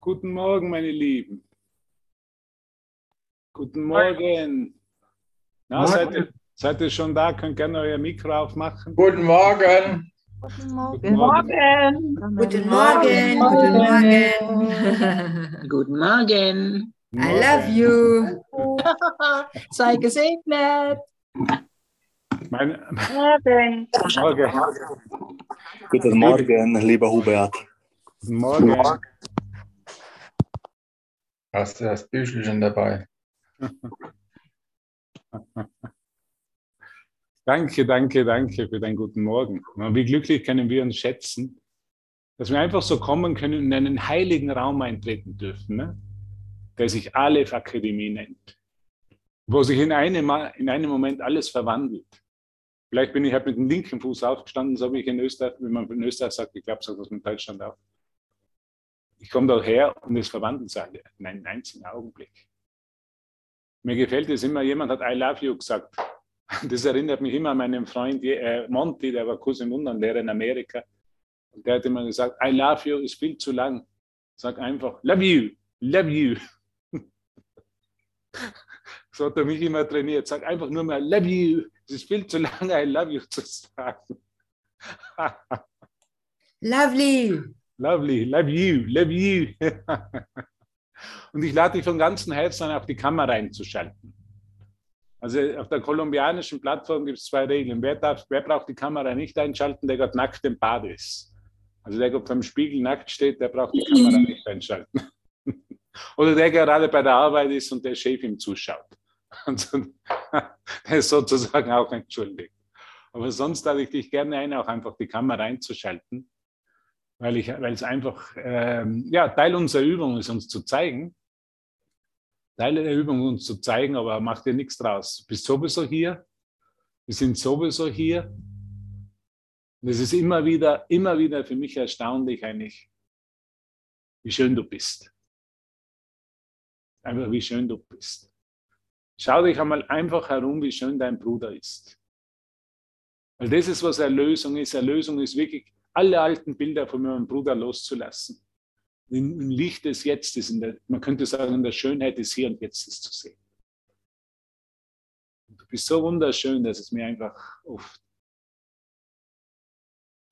Guten Morgen, meine Lieben. Guten Morgen. Na, seid, ihr, seid ihr schon da? Könnt gerne euer Mikro aufmachen. Guten Morgen. Guten Guten Morgen. Morgen. Guten Morgen, guten Morgen. Guten Morgen. I love you. Sei gesegnet. Mein, Morgen. Morgen. Guten Morgen, lieber Hubert. Guten Morgen. Hast du das Büchelchen dabei? Danke, danke, danke für deinen guten Morgen. Wie glücklich können wir uns schätzen, dass wir einfach so kommen können und in einen heiligen Raum eintreten dürfen, ne? der sich Aleph Akademie nennt, wo sich in einem, in einem Moment alles verwandelt. Vielleicht bin ich halt mit dem linken Fuß aufgestanden, so wie ich in Österreich, wie man in Österreich sagt, ich glaube, so das mit Deutschland auch. Ich komme da her und es verwandelt sich alle in einen einzigen Augenblick. Mir gefällt es immer, jemand hat I love you gesagt. Das erinnert mich immer an meinen Freund äh, Monty, der war Kurs im Wundernlehrer in Amerika. Und der hat immer gesagt, I love you ist viel zu lang. Sag einfach, love you, love you. So hat er mich immer trainiert. Sag einfach nur mal, love you. Es ist viel zu lang, I love you zu sagen. Lovely. Lovely, love you, love you. Und ich lade dich von ganzem Herzen auf die Kamera einzuschalten. Also auf der kolumbianischen Plattform gibt es zwei Regeln. Wer, darf, wer braucht die Kamera nicht einschalten, der gerade nackt im Bad ist. Also der, vor dem Spiegel nackt steht, der braucht die Kamera nicht einschalten. Oder der gerade bei der Arbeit ist und der Chef ihm zuschaut. Der ist sozusagen auch entschuldigt. Aber sonst lade ich dich gerne ein, auch einfach die Kamera einzuschalten, weil, ich, weil es einfach ähm, ja, Teil unserer Übung ist, uns zu zeigen. Teil der Übung, uns zu zeigen, aber mach dir nichts draus. Du bist sowieso hier. Wir sind sowieso hier. Und es ist immer wieder, immer wieder für mich erstaunlich eigentlich, wie schön du bist. Einfach wie schön du bist. Schau dich einmal einfach herum, wie schön dein Bruder ist. Weil das ist, was Erlösung ist. Erlösung ist wirklich, alle alten Bilder von meinem Bruder loszulassen. Im Licht des Jetztes, der, man könnte sagen, in der Schönheit des Hier und Jetztes zu sehen. Du bist so wunderschön, dass es mir einfach oft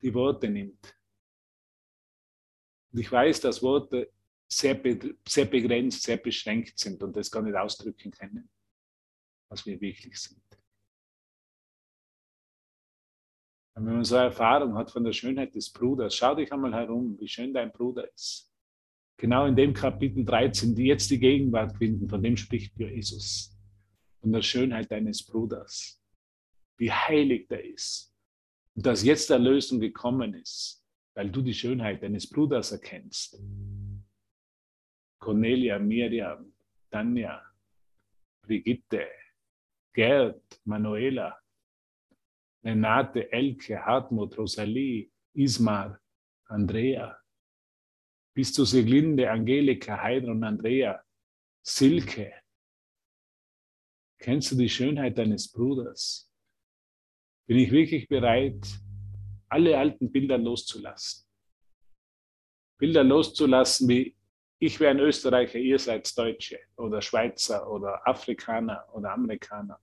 die Worte nimmt. Und ich weiß, dass Worte sehr, sehr begrenzt, sehr beschränkt sind und das gar nicht ausdrücken können was wir wirklich sind. Und wenn man so eine Erfahrung hat von der Schönheit des Bruders, schau dich einmal herum, wie schön dein Bruder ist. Genau in dem Kapitel 13, die jetzt die Gegenwart finden, von dem spricht Jesus. Von der Schönheit deines Bruders. Wie heilig der ist. Und dass jetzt Erlösung gekommen ist, weil du die Schönheit deines Bruders erkennst. Cornelia, Miriam, Tanja, Brigitte, Gerd, Manuela, Renate, Elke, Hartmut, Rosalie, Ismar, Andrea, bis zu Siglinde, Angelika, Heidrun, Andrea, Silke. Kennst du die Schönheit deines Bruders? Bin ich wirklich bereit, alle alten Bilder loszulassen? Bilder loszulassen wie ich wäre ein Österreicher, ihr seid Deutsche oder Schweizer oder Afrikaner oder Amerikaner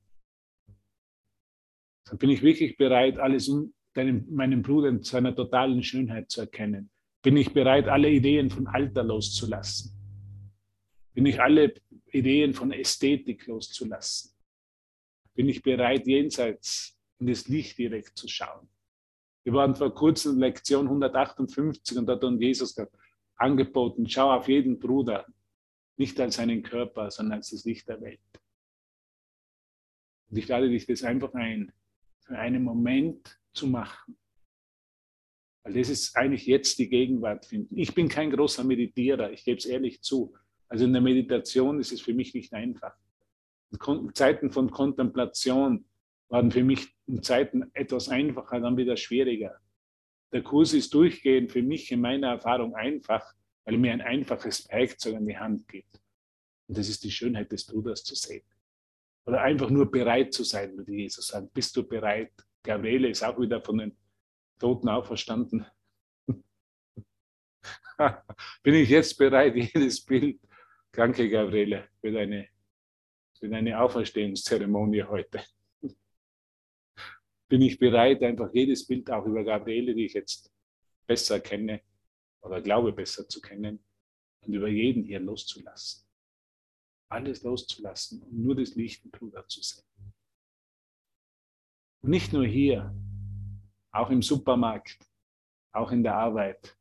dann bin ich wirklich bereit, alles um deinem, meinem Bruder in seiner totalen Schönheit zu erkennen. Bin ich bereit, alle Ideen von Alter loszulassen? Bin ich alle Ideen von Ästhetik loszulassen? Bin ich bereit, jenseits in das Licht direkt zu schauen? Wir waren vor kurzem in Lektion 158 und da hat uns Jesus angeboten, schau auf jeden Bruder, nicht als seinen Körper, sondern als das Licht der Welt. Und ich lade dich das einfach ein, für einen Moment zu machen. Weil das ist eigentlich jetzt die Gegenwart finden. Ich bin kein großer Meditierer, ich gebe es ehrlich zu. Also in der Meditation ist es für mich nicht einfach. In Zeiten von Kontemplation waren für mich in Zeiten etwas einfacher, dann wieder schwieriger. Der Kurs ist durchgehend für mich in meiner Erfahrung einfach, weil er mir ein einfaches Werkzeug an die Hand gibt. Und das ist die Schönheit des Bruders zu sehen. Oder einfach nur bereit zu sein, würde Jesus sagen. Bist du bereit? Gabriele ist auch wieder von den Toten auferstanden. Bin ich jetzt bereit, jedes Bild, danke Gabriele, für deine, für deine Auferstehungszeremonie heute. Bin ich bereit, einfach jedes Bild auch über Gabriele, die ich jetzt besser kenne oder glaube besser zu kennen, und über jeden hier loszulassen. Alles loszulassen und nur das Licht im Bruder zu sehen. Und nicht nur hier, auch im Supermarkt, auch in der Arbeit,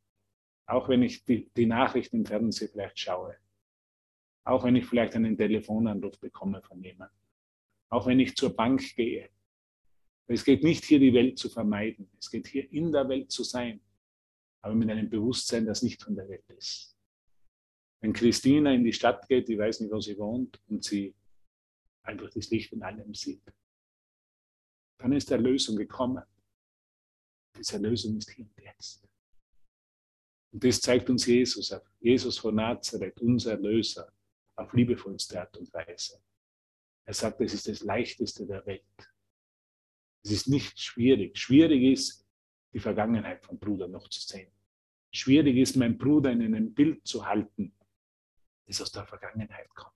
auch wenn ich die, die Nachrichten im Fernsehen vielleicht schaue, auch wenn ich vielleicht einen Telefonanruf bekomme von jemandem, auch wenn ich zur Bank gehe. Es geht nicht hier die Welt zu vermeiden, es geht hier in der Welt zu sein, aber mit einem Bewusstsein, das nicht von der Welt ist. Wenn Christina in die Stadt geht, die weiß nicht, wo sie wohnt, und sie einfach das Licht in allem sieht, dann ist Erlösung gekommen. Diese Erlösung ist hier und jetzt. Und das zeigt uns Jesus, Jesus von Nazareth, unser Erlöser, auf liebevollste Art und Weise. Er sagt, es ist das Leichteste der Welt. Es ist nicht schwierig. Schwierig ist, die Vergangenheit vom Bruder noch zu sehen. Schwierig ist, meinen Bruder in einem Bild zu halten, das aus der Vergangenheit kommt.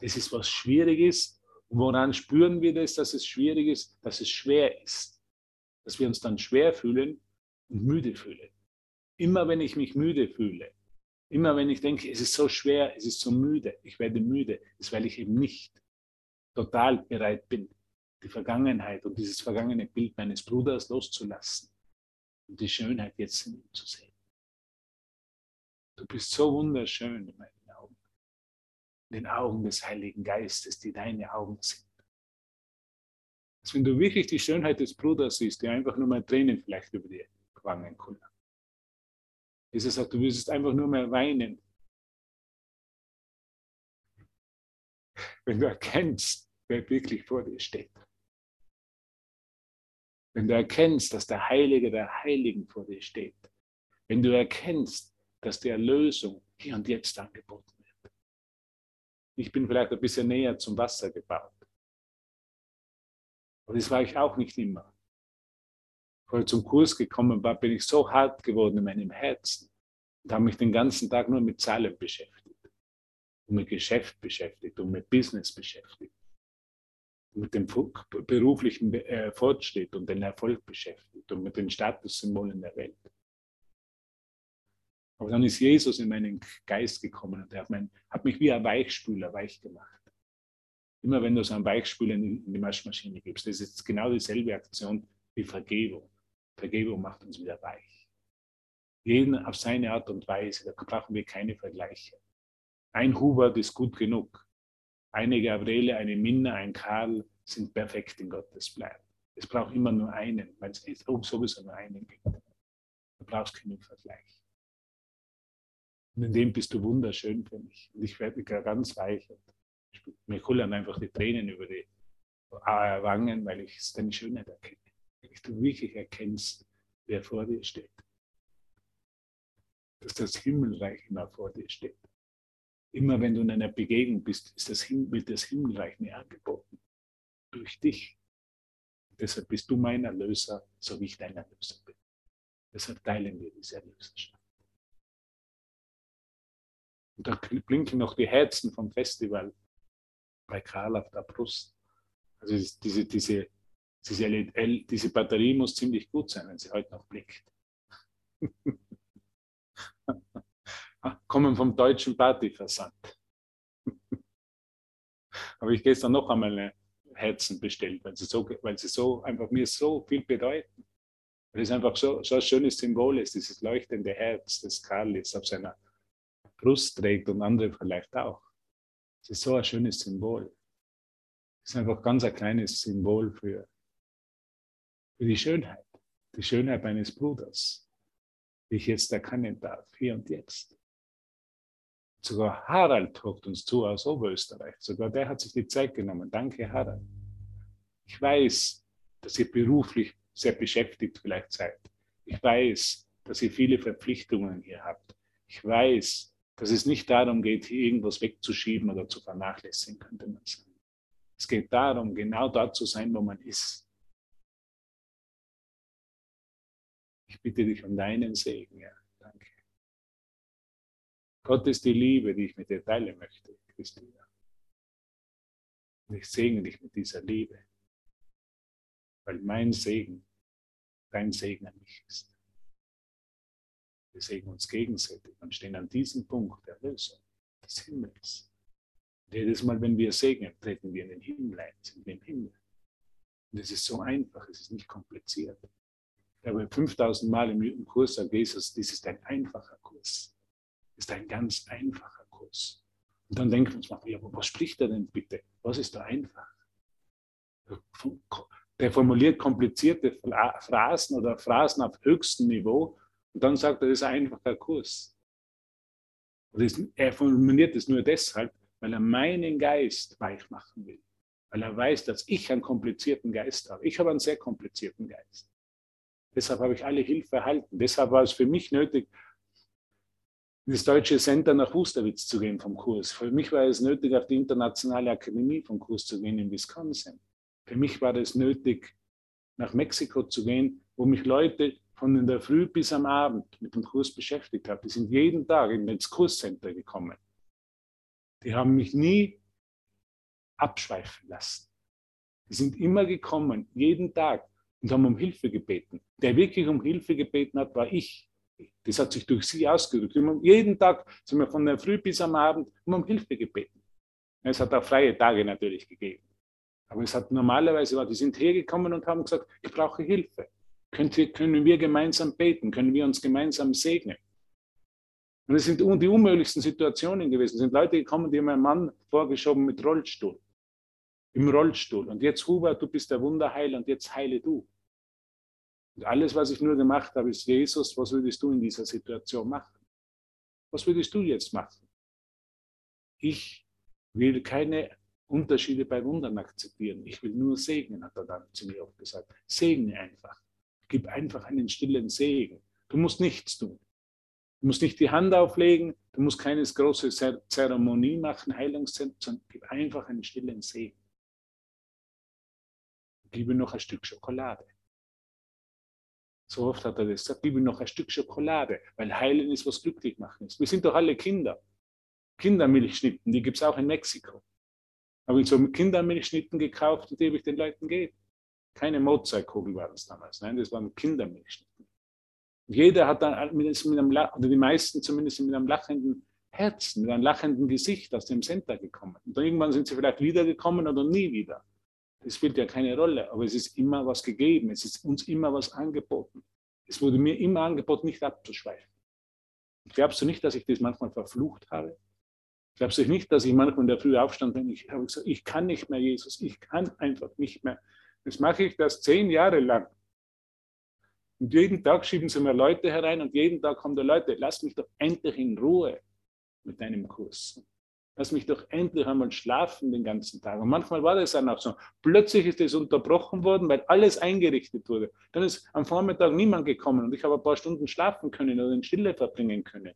Das ist, was schwierig ist. Und woran spüren wir das, dass es schwierig ist? Dass es schwer ist. Dass wir uns dann schwer fühlen und müde fühlen. Immer wenn ich mich müde fühle, immer wenn ich denke, es ist so schwer, es ist so müde, ich werde müde, ist, weil ich eben nicht total bereit bin, die Vergangenheit und dieses vergangene Bild meines Bruders loszulassen und die Schönheit jetzt in ihm zu sehen. Du bist so wunderschön in den Augen des Heiligen Geistes, die deine Augen sind. Dass wenn du wirklich die Schönheit des Bruders siehst, die einfach nur mal Tränen vielleicht über die Wangen kullern. Jesus sagt, du wirst einfach nur mehr weinen. Wenn du erkennst, wer wirklich vor dir steht. Wenn du erkennst, dass der Heilige der Heiligen vor dir steht. Wenn du erkennst, dass die Erlösung hier und jetzt angeboten. Ich bin vielleicht ein bisschen näher zum Wasser gebaut. Aber das war ich auch nicht immer. Bevor ich zum Kurs gekommen war, bin ich so hart geworden in meinem Herzen und habe mich den ganzen Tag nur mit Zahlen beschäftigt und mit Geschäft beschäftigt und mit Business beschäftigt mit dem beruflichen äh, Fortschritt und den Erfolg beschäftigt und mit den Statussymbolen der Welt. Aber dann ist Jesus in meinen Geist gekommen und er hat, mein, hat mich wie ein Weichspüler weich gemacht. Immer wenn du so einen Weichspüler in, die Waschmaschine gibst, das ist genau dieselbe Aktion wie Vergebung. Vergebung macht uns wieder weich. Jeden auf seine Art und Weise, da brauchen wir keine Vergleiche. Ein Hubert ist gut genug. Eine Gabriele, eine Minna, ein Karl sind perfekt in Gottes Plan. Es braucht immer nur einen, weil es sowieso nur einen gibt. Du brauchst keinen Vergleich. Und in dem bist du wunderschön für mich. Und ich werde ganz weich. Mir kullern einfach die Tränen über die Wangen, weil ich deine Schönheit erkenne. Weil du wirklich erkennst, wer vor dir steht. Dass das Himmelreich immer vor dir steht. Immer wenn du in einer Begegnung bist, ist das, wird das Himmelreich mir angeboten. Durch dich. Deshalb bist du mein Erlöser, so wie ich dein Erlöser bin. Deshalb teilen wir diese Erlöserschaft. Und da blinken noch die Herzen vom Festival bei Karl auf der Brust. Also diese, diese, diese, LED, diese Batterie muss ziemlich gut sein, wenn sie heute noch blinkt. kommen vom deutschen Partyversand. Habe ich gestern noch einmal eine Herzen bestellt, weil sie so, weil sie so einfach mir so viel bedeuten. Weil es einfach so, so ein schönes Symbol ist, dieses leuchtende Herz, das Karl jetzt auf seiner Brust trägt und andere vielleicht auch. Es ist so ein schönes Symbol. Es ist einfach ganz ein kleines Symbol für, für die Schönheit, die Schönheit meines Bruders, die ich jetzt erkennen darf, hier und jetzt. Sogar Harald guckt uns zu aus Oberösterreich. Sogar der hat sich die Zeit genommen. Danke, Harald. Ich weiß, dass ihr beruflich sehr beschäftigt vielleicht seid. Ich weiß, dass ihr viele Verpflichtungen hier habt. Ich weiß, dass es nicht darum geht, hier irgendwas wegzuschieben oder zu vernachlässigen, könnte man sagen. Es geht darum, genau dort zu sein, wo man ist. Ich bitte dich um deinen Segen, ja. Danke. Gott ist die Liebe, die ich mit dir teilen möchte, Christina. Und ich segne dich mit dieser Liebe, weil mein Segen dein Segen an mich ist. Wir segnen uns gegenseitig und stehen an diesem Punkt der Lösung des Himmels. Und jedes Mal, wenn wir segnen, treten wir in den Himmel ein, wir im Himmel. Und es ist so einfach, es ist nicht kompliziert. Ich habe 5000 Mal im Kurs sagt Jesus, dies ist ein einfacher Kurs. Ist ein ganz einfacher Kurs. Und dann denken wir uns mal, ja, was spricht er denn bitte? Was ist da einfach? Der formuliert komplizierte Phrasen oder Phrasen auf höchstem Niveau und dann sagt er, das ist ein einfacher Kurs. er formuliert es nur deshalb, weil er meinen Geist weich machen will. Weil er weiß, dass ich einen komplizierten Geist habe. Ich habe einen sehr komplizierten Geist. Deshalb habe ich alle Hilfe erhalten. Deshalb war es für mich nötig, ins deutsche Center nach Wusterwitz zu gehen vom Kurs. Für mich war es nötig, auf die internationale Akademie vom Kurs zu gehen in Wisconsin. Für mich war es nötig, nach Mexiko zu gehen, wo mich Leute von in der Früh bis am Abend mit dem Kurs beschäftigt haben. Die sind jeden Tag ins Kurscenter gekommen. Die haben mich nie abschweifen lassen. Die sind immer gekommen, jeden Tag, und haben um Hilfe gebeten. Der wirklich um Hilfe gebeten hat, war ich. Das hat sich durch sie ausgedrückt. Jeden Tag sind wir von der Früh bis am Abend um Hilfe gebeten. Es hat auch freie Tage natürlich gegeben. Aber es hat normalerweise, die sind hergekommen und haben gesagt, ich brauche Hilfe. Können wir gemeinsam beten? Können wir uns gemeinsam segnen? Und es sind die unmöglichsten Situationen gewesen. Es sind Leute gekommen, die haben einen Mann vorgeschoben mit Rollstuhl. Im Rollstuhl. Und jetzt, Hubert, du bist der Wunderheiler und jetzt heile du. Und alles, was ich nur gemacht habe, ist, Jesus, was würdest du in dieser Situation machen? Was würdest du jetzt machen? Ich will keine Unterschiede bei Wundern akzeptieren. Ich will nur segnen, hat er dann zu mir oft gesagt. Segne einfach. Gib einfach einen stillen Segen. Du musst nichts tun. Du musst nicht die Hand auflegen, du musst keine große Zeremonie machen, Heilungszentrum, sondern gib einfach einen stillen Segen. Gib ihm noch ein Stück Schokolade. So oft hat er das gesagt, gib ihm noch ein Stück Schokolade, weil Heilen ist, was glücklich machen ist. Wir sind doch alle Kinder. Kindermilchschnitten, die gibt es auch in Mexiko. Habe ich so Kindermilchschnitten gekauft und die habe ich den Leuten gegeben. Keine Mozartkugel waren es damals, nein, das waren. Und jeder hat dann mit einem, oder die meisten zumindest mit einem lachenden Herzen, mit einem lachenden Gesicht aus dem Center gekommen. Und dann irgendwann sind sie vielleicht wiedergekommen oder nie wieder. Das spielt ja keine Rolle, aber es ist immer was gegeben, es ist uns immer was angeboten. Es wurde mir immer angeboten, nicht abzuschweifen. Glaubst du nicht, dass ich das manchmal verflucht habe? Glaubst du nicht, dass ich manchmal in der Früh aufstand und ich habe gesagt, ich kann nicht mehr, Jesus, ich kann einfach nicht mehr. Jetzt mache ich das zehn Jahre lang. Und jeden Tag schieben sie mir Leute herein und jeden Tag kommen da Leute, lass mich doch endlich in Ruhe mit deinem Kurs. Lass mich doch endlich einmal schlafen den ganzen Tag. Und manchmal war das dann auch so. Plötzlich ist es unterbrochen worden, weil alles eingerichtet wurde. Dann ist am Vormittag niemand gekommen und ich habe ein paar Stunden schlafen können oder in Stille verbringen können.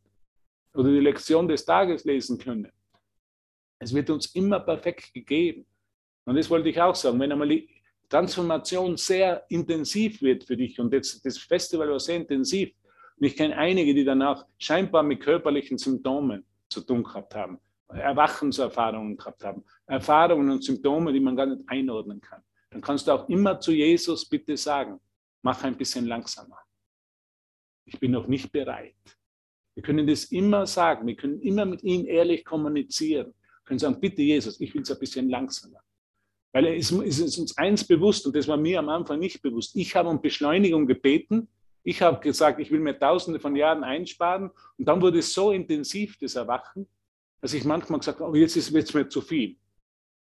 Oder die Lektion des Tages lesen können. Es wird uns immer perfekt gegeben. Und das wollte ich auch sagen. Wenn einmal die Transformation sehr intensiv wird für dich und jetzt das Festival war sehr intensiv und ich kenne einige, die danach scheinbar mit körperlichen Symptomen zu tun gehabt haben Erwachenserfahrungen gehabt haben, Erfahrungen und Symptome, die man gar nicht einordnen kann, dann kannst du auch immer zu Jesus bitte sagen, mach ein bisschen langsamer. Ich bin noch nicht bereit. Wir können das immer sagen, wir können immer mit ihm ehrlich kommunizieren. Wir können sagen, bitte Jesus, ich will es ein bisschen langsamer. Weil es ist uns eins bewusst, und das war mir am Anfang nicht bewusst. Ich habe um Beschleunigung gebeten. Ich habe gesagt, ich will mir tausende von Jahren einsparen. Und dann wurde es so intensiv, das Erwachen, dass ich manchmal gesagt habe, oh, jetzt wird es mir zu viel.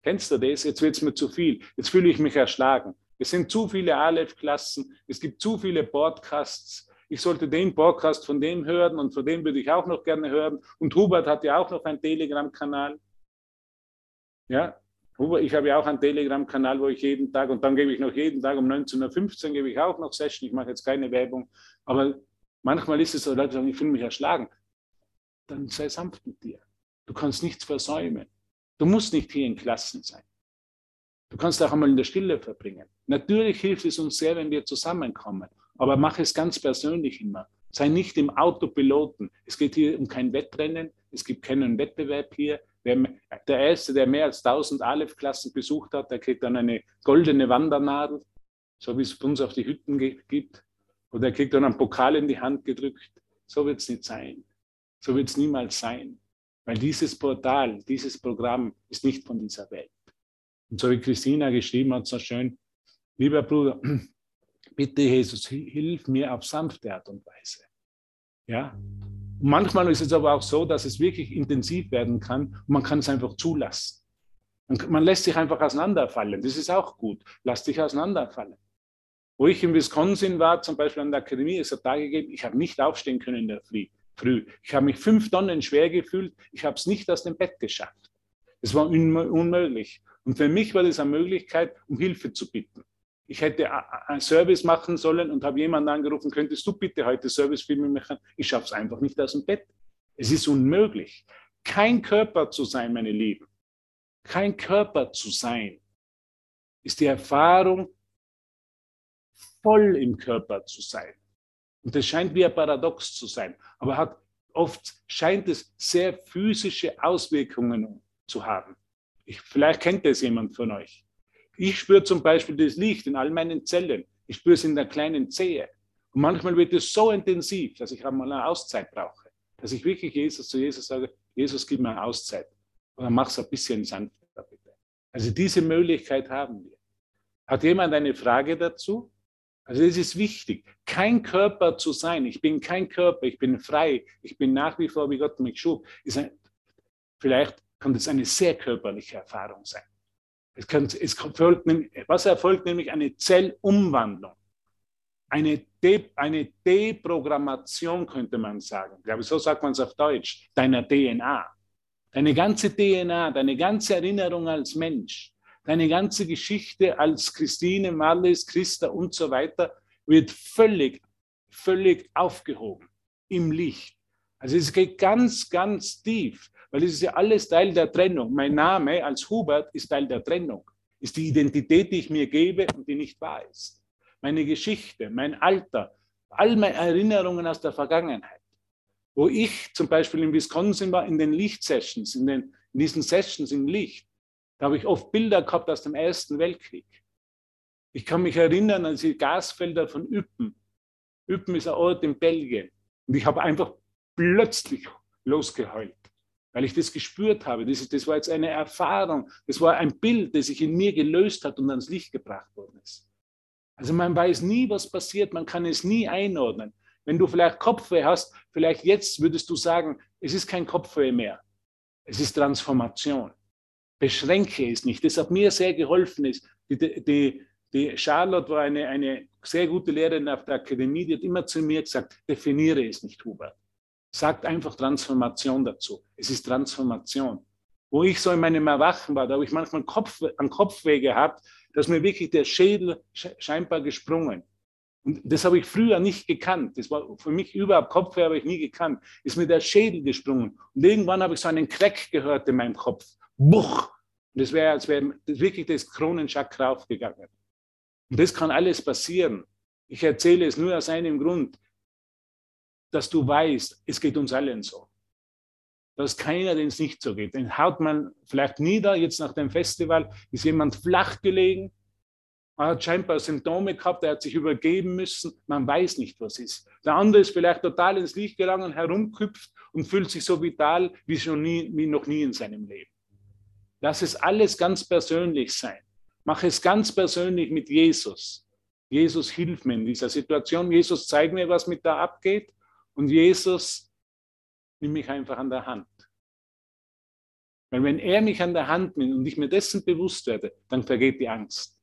Kennst du das? Jetzt wird es mir zu viel. Jetzt fühle ich mich erschlagen. Es sind zu viele Aleph-Klassen. Es gibt zu viele Podcasts. Ich sollte den Podcast von dem hören und von dem würde ich auch noch gerne hören. Und Hubert hat ja auch noch einen Telegram-Kanal. Ja, ich habe ja auch einen Telegram-Kanal, wo ich jeden Tag, und dann gebe ich noch jeden Tag um 19.15 Uhr gebe ich auch noch Session. Ich mache jetzt keine Werbung. Aber manchmal ist es so, Leute sagen, ich fühle mich erschlagen. Dann sei sanft mit dir. Du kannst nichts versäumen. Du musst nicht hier in Klassen sein. Du kannst auch einmal in der Stille verbringen. Natürlich hilft es uns sehr, wenn wir zusammenkommen, aber mach es ganz persönlich immer. Sei nicht im Autopiloten. Es geht hier um kein Wettrennen, Es gibt keinen Wettbewerb hier. Wer, der Erste, der mehr als 1000 Aleph-Klassen besucht hat, der kriegt dann eine goldene Wandernadel, so wie es bei uns auf die Hütten gibt. Oder er kriegt dann einen Pokal in die Hand gedrückt. So wird es nicht sein. So wird es niemals sein. Weil dieses Portal, dieses Programm ist nicht von dieser Welt. Und so wie Christina geschrieben hat, so schön, lieber Bruder, bitte Jesus, hilf mir auf sanfte Art und Weise. Ja? Manchmal ist es aber auch so, dass es wirklich intensiv werden kann und man kann es einfach zulassen. Man lässt sich einfach auseinanderfallen. Das ist auch gut. Lass dich auseinanderfallen. Wo ich in Wisconsin war, zum Beispiel an der Akademie, es hat Tage gegeben, ich habe nicht aufstehen können in der Früh. Ich habe mich fünf Tonnen schwer gefühlt. Ich habe es nicht aus dem Bett geschafft. Es war unmöglich. Und für mich war das eine Möglichkeit, um Hilfe zu bitten. Ich hätte einen Service machen sollen und habe jemanden angerufen, könntest du bitte heute Service für mich machen? Ich schaffe es einfach nicht aus dem Bett. Es ist unmöglich. Kein Körper zu sein, meine Lieben, kein Körper zu sein, ist die Erfahrung, voll im Körper zu sein. Und das scheint wie ein Paradox zu sein, aber hat oft scheint es sehr physische Auswirkungen zu haben. Ich, vielleicht kennt das jemand von euch. Ich spüre zum Beispiel das Licht in all meinen Zellen. Ich spüre es in der kleinen Zehe. Und manchmal wird es so intensiv, dass ich einmal eine Auszeit brauche. Dass ich wirklich Jesus zu Jesus sage, Jesus, gib mir eine Auszeit. Oder mach es ein bisschen sanfter, bitte. Also diese Möglichkeit haben wir. Hat jemand eine Frage dazu? Also es ist wichtig, kein Körper zu sein. Ich bin kein Körper, ich bin frei, ich bin nach wie vor, wie Gott mich schuf. Ein, vielleicht kann das eine sehr körperliche Erfahrung sein. Es kann, es folgt, was erfolgt nämlich eine Zellumwandlung, eine, De, eine Deprogrammation, könnte man sagen. Ich glaube, so sagt man es auf Deutsch, deiner DNA. Deine ganze DNA, deine ganze Erinnerung als Mensch, deine ganze Geschichte als Christine, Marlies, Christa und so weiter wird völlig, völlig aufgehoben im Licht. Also es geht ganz, ganz tief weil es ist ja alles Teil der Trennung. Mein Name als Hubert ist Teil der Trennung, ist die Identität, die ich mir gebe und die nicht wahr ist. Meine Geschichte, mein Alter, all meine Erinnerungen aus der Vergangenheit. Wo ich zum Beispiel in Wisconsin war, in den Lichtsessions, in, den, in diesen Sessions im Licht, da habe ich oft Bilder gehabt aus dem Ersten Weltkrieg. Ich kann mich erinnern an die Gasfelder von Üppen. Üppen ist ein Ort in Belgien. Und ich habe einfach plötzlich losgeheult weil ich das gespürt habe. Das, das war jetzt eine Erfahrung, das war ein Bild, das sich in mir gelöst hat und ans Licht gebracht worden ist. Also man weiß nie, was passiert, man kann es nie einordnen. Wenn du vielleicht Kopfweh hast, vielleicht jetzt würdest du sagen, es ist kein Kopfweh mehr, es ist Transformation. Beschränke es nicht. Das hat mir sehr geholfen. Ist. Die, die, die Charlotte war eine, eine sehr gute Lehrerin auf der Akademie, die hat immer zu mir gesagt, definiere es nicht, Hubert. Sagt einfach Transformation dazu. Es ist Transformation. Wo ich so in meinem Erwachen war, da habe ich manchmal Kopf, einen Kopfweh gehabt, dass mir wirklich der Schädel scheinbar gesprungen. Und das habe ich früher nicht gekannt. Das war für mich überhaupt Kopfweh, habe ich nie gekannt. Ist mir der Schädel gesprungen. Und irgendwann habe ich so einen Crack gehört in meinem Kopf. Buch! Und das wäre, als wäre wirklich das Kronenchakra aufgegangen. Und das kann alles passieren. Ich erzähle es nur aus einem Grund dass du weißt, es geht uns allen so. Dass keiner, den es nicht so geht. Den haut man vielleicht nieder, jetzt nach dem Festival ist jemand flach gelegen, er hat scheinbar Symptome gehabt, er hat sich übergeben müssen, man weiß nicht, was ist. Der andere ist vielleicht total ins Licht gelangen, herumküpft und fühlt sich so vital wie, schon nie, wie noch nie in seinem Leben. Lass es alles ganz persönlich sein. Mach es ganz persönlich mit Jesus. Jesus, hilf mir in dieser Situation. Jesus, zeig mir, was mit da abgeht. Und Jesus nimmt mich einfach an der Hand. Weil wenn er mich an der Hand nimmt und ich mir dessen bewusst werde, dann vergeht die Angst.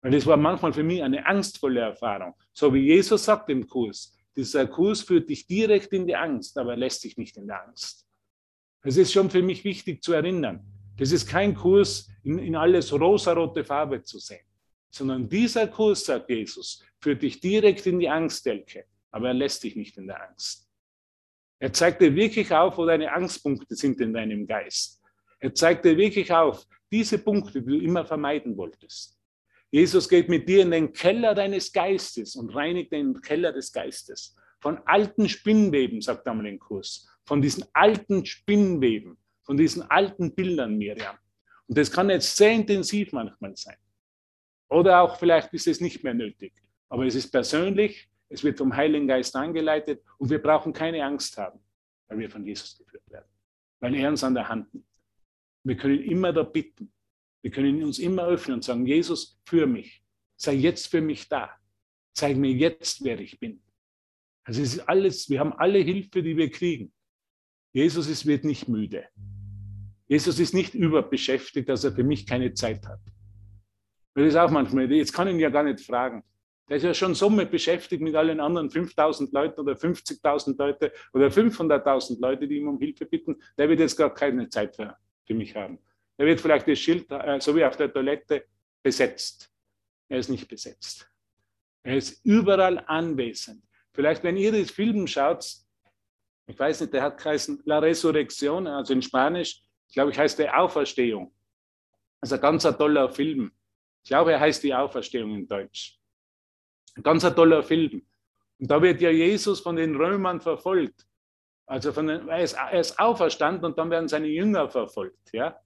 Weil das war manchmal für mich eine angstvolle Erfahrung. So wie Jesus sagt im Kurs, dieser Kurs führt dich direkt in die Angst, aber er lässt dich nicht in der Angst. Es ist schon für mich wichtig zu erinnern. Das ist kein Kurs, in, in alles rosarote Farbe zu sehen, sondern dieser Kurs, sagt Jesus, führt dich direkt in die Angstdelke aber er lässt dich nicht in der Angst. Er zeigt dir wirklich auf, wo deine Angstpunkte sind in deinem Geist. Er zeigt dir wirklich auf, diese Punkte, die du immer vermeiden wolltest. Jesus geht mit dir in den Keller deines Geistes und reinigt den Keller des Geistes. von alten Spinnweben, sagt einmal den Kurs, von diesen alten Spinnweben, von diesen alten Bildern, Miriam. Und das kann jetzt sehr intensiv manchmal sein. Oder auch vielleicht ist es nicht mehr nötig. Aber es ist persönlich, es wird vom Heiligen Geist angeleitet und wir brauchen keine Angst haben, weil wir von Jesus geführt werden. Weil er uns an der Hand nimmt. Wir können immer da bitten. Wir können uns immer öffnen und sagen, Jesus, für mich. Sei jetzt für mich da. Zeig mir jetzt, wer ich bin. Also es ist alles, wir haben alle Hilfe, die wir kriegen. Jesus ist, wird nicht müde. Jesus ist nicht überbeschäftigt, dass er für mich keine Zeit hat. Das ist auch manchmal, jetzt kann ich ihn ja gar nicht fragen. Der ist ja schon so beschäftigt mit allen anderen 5000 Leuten oder 50.000 Leute oder 500.000 Leute, die ihm um Hilfe bitten. Der wird jetzt gar keine Zeit für, für mich haben. Er wird vielleicht das Schild, äh, so wie auf der Toilette, besetzt. Er ist nicht besetzt. Er ist überall anwesend. Vielleicht, wenn ihr das Film schaut, ich weiß nicht, der hat geheißen La Resurrección, also in Spanisch, ich glaube, ich heißt der Auferstehung. Ist ein ganz toller Film. Ich glaube, er heißt die Auferstehung in Deutsch. Ein ganz toller Film. Und da wird ja Jesus von den Römern verfolgt. Also von den, er, ist, er ist auferstanden und dann werden seine Jünger verfolgt. Ja?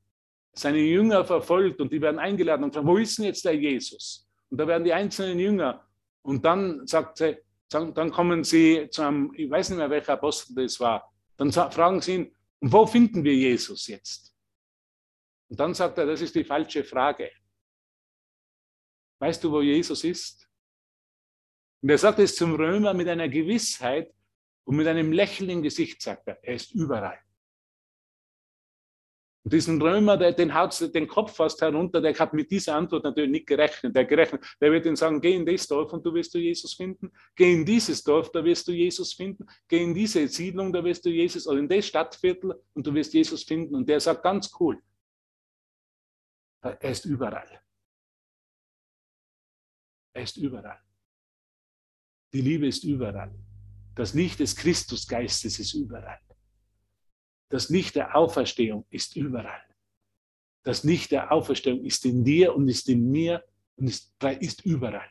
Seine Jünger verfolgt und die werden eingeladen und fragen, wo ist denn jetzt der Jesus? Und da werden die einzelnen Jünger. Und dann sagt sie, dann kommen sie zu einem, ich weiß nicht mehr, welcher Apostel das war. Dann fragen sie ihn, und wo finden wir Jesus jetzt? Und dann sagt er, das ist die falsche Frage. Weißt du, wo Jesus ist? Und er sagt es zum Römer mit einer Gewissheit und mit einem Lächeln im Gesicht, sagt er, er ist überall. Und diesen Römer, der, den haut den Kopf fast herunter, der hat mit dieser Antwort natürlich nicht gerechnet. Der, gerechnet, der wird ihm sagen, geh in das Dorf und du wirst du Jesus finden. Geh in dieses Dorf, da wirst du Jesus finden. Geh in diese Siedlung, da wirst du Jesus, oder in das Stadtviertel und du wirst Jesus finden. Und der sagt ganz cool, er ist überall. Er ist überall. Die Liebe ist überall. Das Licht des Christusgeistes ist überall. Das Licht der Auferstehung ist überall. Das Licht der Auferstehung ist in dir und ist in mir und ist, ist überall.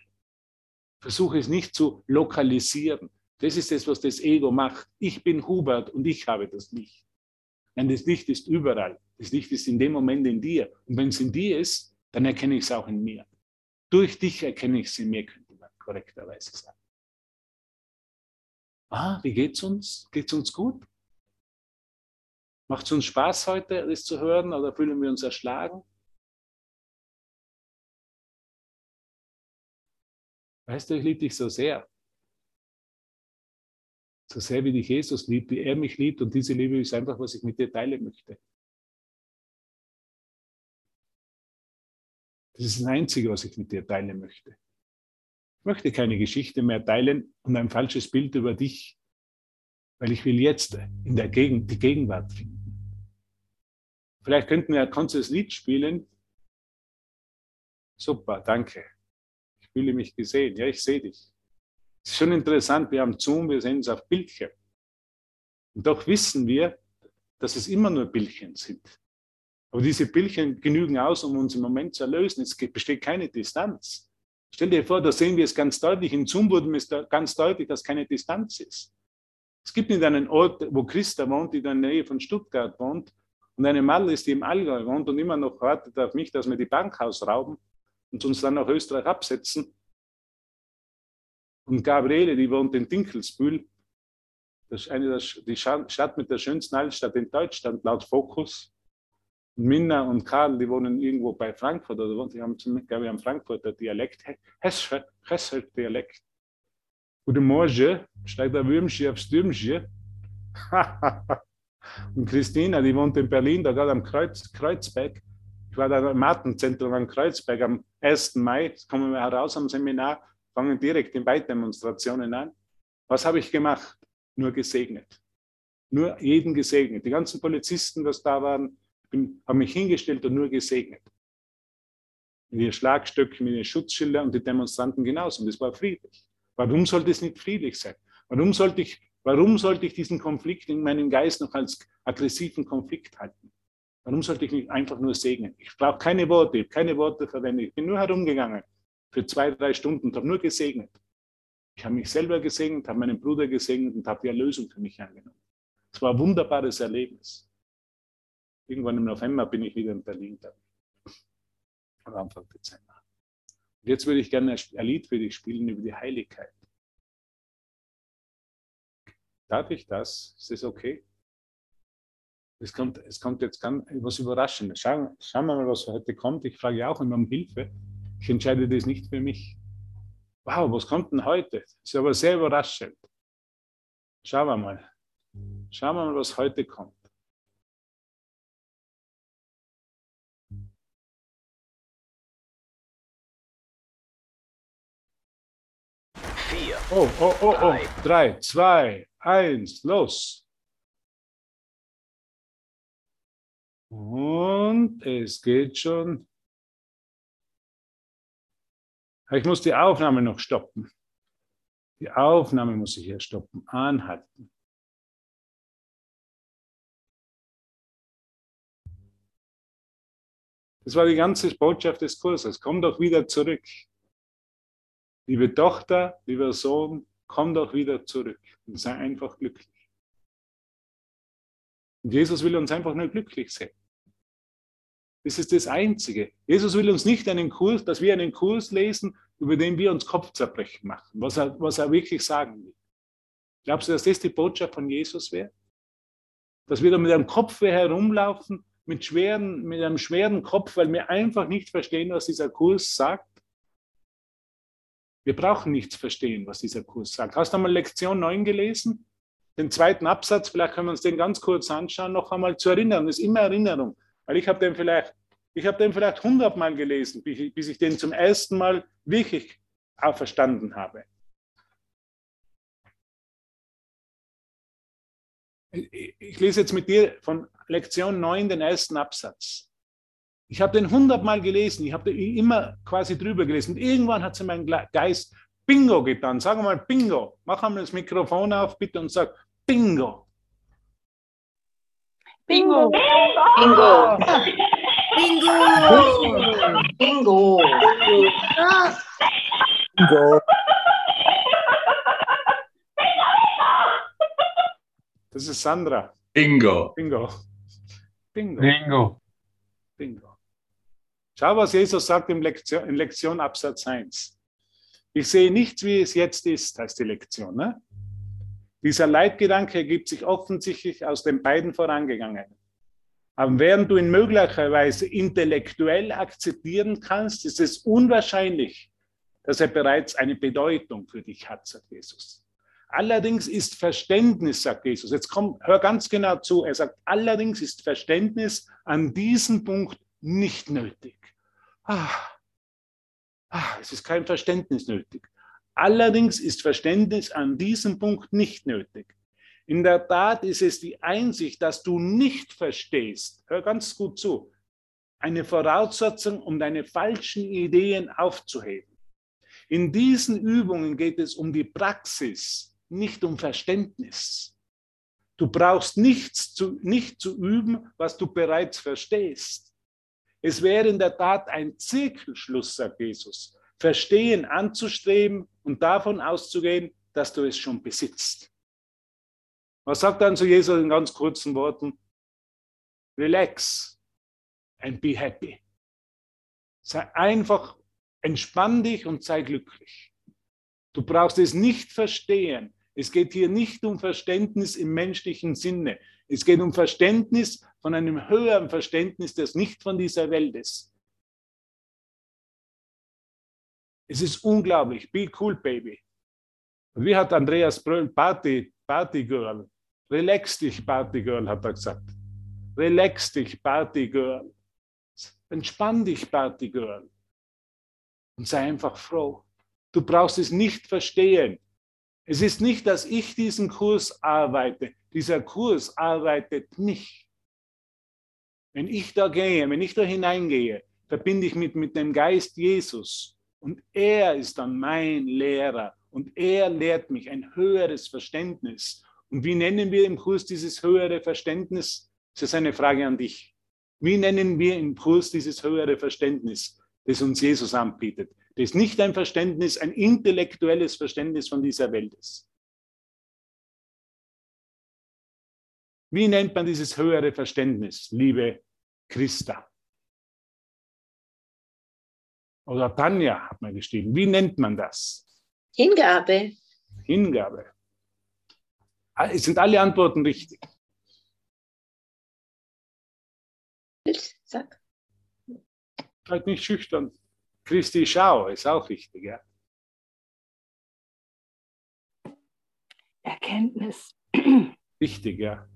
Versuche es nicht zu lokalisieren. Das ist das, was das Ego macht. Ich bin Hubert und ich habe das Licht. Nein, das Licht ist überall. Das Licht ist in dem Moment in dir. Und wenn es in dir ist, dann erkenne ich es auch in mir. Durch dich erkenne ich es in mir, könnte man korrekterweise sagen. Ah, wie geht's uns? Geht's uns gut? Macht es uns Spaß heute, das zu hören, oder fühlen wir uns erschlagen? Weißt du, ich liebe dich so sehr. So sehr wie dich Jesus liebt, wie er mich liebt. Und diese Liebe ist einfach, was ich mit dir teilen möchte. Das ist das Einzige, was ich mit dir teilen möchte. Ich möchte keine Geschichte mehr teilen und ein falsches Bild über dich, weil ich will jetzt in der Gegend die Gegenwart finden. Vielleicht könnten wir ein kurzes Lied spielen. Super, danke. Ich fühle mich gesehen. Ja, ich sehe dich. Es ist schon interessant, wir haben Zoom, wir sehen es auf Bildchen. Und doch wissen wir, dass es immer nur Bildchen sind. Aber diese Bildchen genügen aus, um uns im Moment zu erlösen. Es besteht keine Distanz. Stell dir vor, da sehen wir es ganz deutlich. In Zoom wurde es ganz deutlich, dass keine Distanz ist. Es gibt nicht einen Ort, wo Christa wohnt, die in der Nähe von Stuttgart wohnt, und eine Madel ist, die im Allgäu wohnt und immer noch wartet auf mich, dass wir die Bank ausrauben und uns dann nach Österreich absetzen. Und Gabriele, die wohnt in Dinkelsbühl, das ist eine der, die Stadt mit der schönsten Altstadt in Deutschland, laut Fokus. Minna und Karl, die wohnen irgendwo bei Frankfurt oder die haben, glaube ich, am Frankfurter Dialekt, Hessel-Dialekt. Guten Morgen, steigt der Würmchen aufs Dürmchen. Und Christina, die wohnt in Berlin, da gerade am Kreuz, Kreuzberg. Ich war da im Martenzentrum am Kreuzberg am 1. Mai. Jetzt kommen wir heraus am Seminar, fangen direkt in Weitdemonstrationen an. Was habe ich gemacht? Nur gesegnet. Nur jeden gesegnet. Die ganzen Polizisten, was da waren, haben mich hingestellt und nur gesegnet. Mit ihren Schlagstöcken, mit ihren Schutzschildern und die Demonstranten genauso. Und es war friedlich. Warum sollte es nicht friedlich sein? Warum sollte ich Warum sollte ich diesen Konflikt in meinem Geist noch als aggressiven Konflikt halten? Warum sollte ich nicht einfach nur segnen? Ich brauche keine Worte, habe keine Worte verwendet. Ich bin nur herumgegangen für zwei, drei Stunden und habe nur gesegnet. Ich habe mich selber gesegnet, habe meinen Bruder gesegnet und habe die Erlösung für mich angenommen. Es war ein wunderbares Erlebnis. Irgendwann im November bin ich wieder in Berlin. Dann. Am Anfang Dezember. Und jetzt würde ich gerne ein Lied für dich spielen über die Heiligkeit. Darf ich das? Ist das okay? Es kommt, es kommt jetzt ganz was Überraschendes. Schauen, schauen wir mal, was heute kommt. Ich frage auch immer um Hilfe. Ich entscheide das nicht für mich. Wow, was kommt denn heute? Das ist aber sehr überraschend. Schauen wir mal. Schauen wir mal, was heute kommt. Oh, oh, oh, oh. Drei. Zwei, eins, los. Und es geht schon. Ich muss die Aufnahme noch stoppen. Die Aufnahme muss ich hier stoppen, anhalten. Das war die ganze Botschaft des Kurses. Komm doch wieder zurück. Liebe Tochter, lieber Sohn, komm doch wieder zurück und sei einfach glücklich. Und Jesus will uns einfach nur glücklich sehen. Das ist das Einzige. Jesus will uns nicht einen Kurs, dass wir einen Kurs lesen, über den wir uns Kopfzerbrechen machen, was er, was er wirklich sagen will. Glaubst du, dass das die Botschaft von Jesus wäre? Dass wir da mit einem Kopfweh herumlaufen, mit, schweren, mit einem schweren Kopf, weil wir einfach nicht verstehen, was dieser Kurs sagt? Wir brauchen nichts verstehen, was dieser Kurs sagt. Hast du einmal Lektion 9 gelesen? Den zweiten Absatz, vielleicht können wir uns den ganz kurz anschauen, noch einmal zur Erinnerung. Das ist immer Erinnerung. Weil ich habe den vielleicht, ich habe den vielleicht hundertmal gelesen, bis ich, den zum ersten Mal wirklich auch verstanden habe. Ich lese jetzt mit dir von Lektion 9 den ersten Absatz. Ich habe den hundertmal gelesen, ich habe immer quasi drüber gelesen. Und irgendwann hat sie mein Geist Bingo getan. Sag mal Bingo. Mach einmal das Mikrofon auf, bitte, und sag Bingo. Bingo. Bingo! Bingo. Bingo. Bingo. Das ist Sandra. Bingo. Bingo. Bingo. Bingo. Bingo. Schau, was Jesus sagt in Lektion, in Lektion Absatz 1. Ich sehe nichts, wie es jetzt ist, heißt die Lektion. Ne? Dieser Leitgedanke ergibt sich offensichtlich aus den beiden vorangegangenen. Aber während du ihn möglicherweise intellektuell akzeptieren kannst, ist es unwahrscheinlich, dass er bereits eine Bedeutung für dich hat, sagt Jesus. Allerdings ist Verständnis, sagt Jesus, jetzt komm, hör ganz genau zu, er sagt, allerdings ist Verständnis an diesem Punkt nicht nötig. Ah, ah, es ist kein Verständnis nötig. Allerdings ist Verständnis an diesem Punkt nicht nötig. In der Tat ist es die Einsicht, dass du nicht verstehst, hör ganz gut zu, eine Voraussetzung, um deine falschen Ideen aufzuheben. In diesen Übungen geht es um die Praxis, nicht um Verständnis. Du brauchst nichts zu, nicht zu üben, was du bereits verstehst. Es wäre in der Tat ein Zirkelschluss, sagt Jesus, Verstehen anzustreben und davon auszugehen, dass du es schon besitzt. Was sagt dann zu Jesus in ganz kurzen Worten? Relax and be happy. Sei einfach, entspann dich und sei glücklich. Du brauchst es nicht verstehen. Es geht hier nicht um Verständnis im menschlichen Sinne. Es geht um Verständnis von einem höheren Verständnis, das nicht von dieser Welt ist. Es ist unglaublich. Be cool, baby. Wie hat Andreas Bröll, Party, Party Girl, relax dich, Party Girl, hat er gesagt. Relax dich, Party Girl. Entspann dich, Party Girl. Und sei einfach froh. Du brauchst es nicht verstehen. Es ist nicht, dass ich diesen Kurs arbeite. Dieser Kurs arbeitet mich. Wenn ich da gehe, wenn ich da hineingehe, verbinde ich mit, mit dem Geist Jesus. Und er ist dann mein Lehrer. Und er lehrt mich ein höheres Verständnis. Und wie nennen wir im Kurs dieses höhere Verständnis? Das ist eine Frage an dich. Wie nennen wir im Kurs dieses höhere Verständnis? Das uns Jesus anbietet. Das nicht ein Verständnis, ein intellektuelles Verständnis von dieser Welt ist. Wie nennt man dieses höhere Verständnis, liebe Christa? Oder Tanja hat man geschrieben. Wie nennt man das? Hingabe. Hingabe. Ah, Es sind alle Antworten richtig. Sag. Halt nicht schüchtern. Christi Schau ist auch richtig, ja. Erkenntnis. Richtig, ja.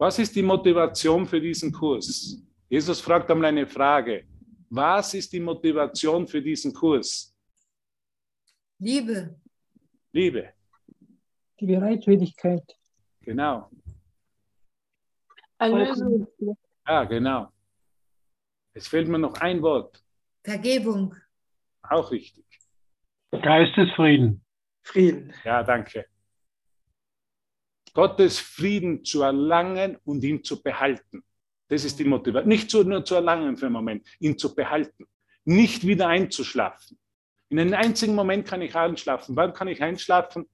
Was ist die Motivation für diesen Kurs? Jesus fragt einmal eine Frage. Was ist die Motivation für diesen Kurs? Liebe. Liebe, Die Bereitwilligkeit. Genau. Erlösung. Ja, genau. Es fehlt mir noch ein Wort. Vergebung. Auch richtig. Geistesfrieden. Frieden. Ja, danke. Gottes Frieden zu erlangen und ihn zu behalten. Das ist die Motivation. Nicht nur zu erlangen für einen Moment, ihn zu behalten. Nicht wieder einzuschlafen. In einem einzigen Moment kann ich einschlafen. Wann kann ich einschlafen?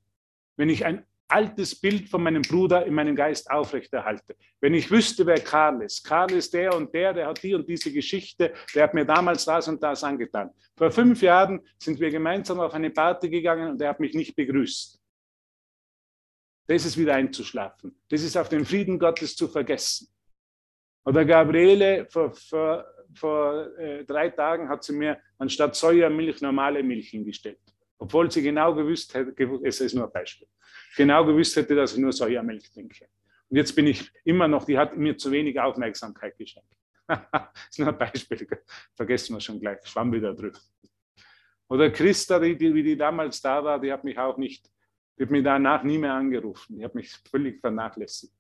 Wenn ich ein altes Bild von meinem Bruder in meinem Geist aufrechterhalte. Wenn ich wüsste, wer Karl ist. Karl ist der und der, der hat die und diese Geschichte, der hat mir damals das und das angetan. Vor fünf Jahren sind wir gemeinsam auf eine Party gegangen und er hat mich nicht begrüßt. Das ist wieder einzuschlafen. Das ist auf den Frieden Gottes zu vergessen. Oder Gabriele, vor, vor, vor äh, drei Tagen hat sie mir anstatt Sojamilch normale Milch hingestellt. Obwohl sie genau gewusst hätte, es ist nur ein Beispiel, genau gewusst hätte, dass ich nur Sojamilch trinke. Und jetzt bin ich immer noch, die hat mir zu wenig Aufmerksamkeit geschenkt. das ist nur ein Beispiel, vergessen wir schon gleich, schwamm wieder drüber. Oder Christa, die, die, wie die damals da war, die hat mich auch nicht, die hat mich danach nie mehr angerufen. Die hat mich völlig vernachlässigt.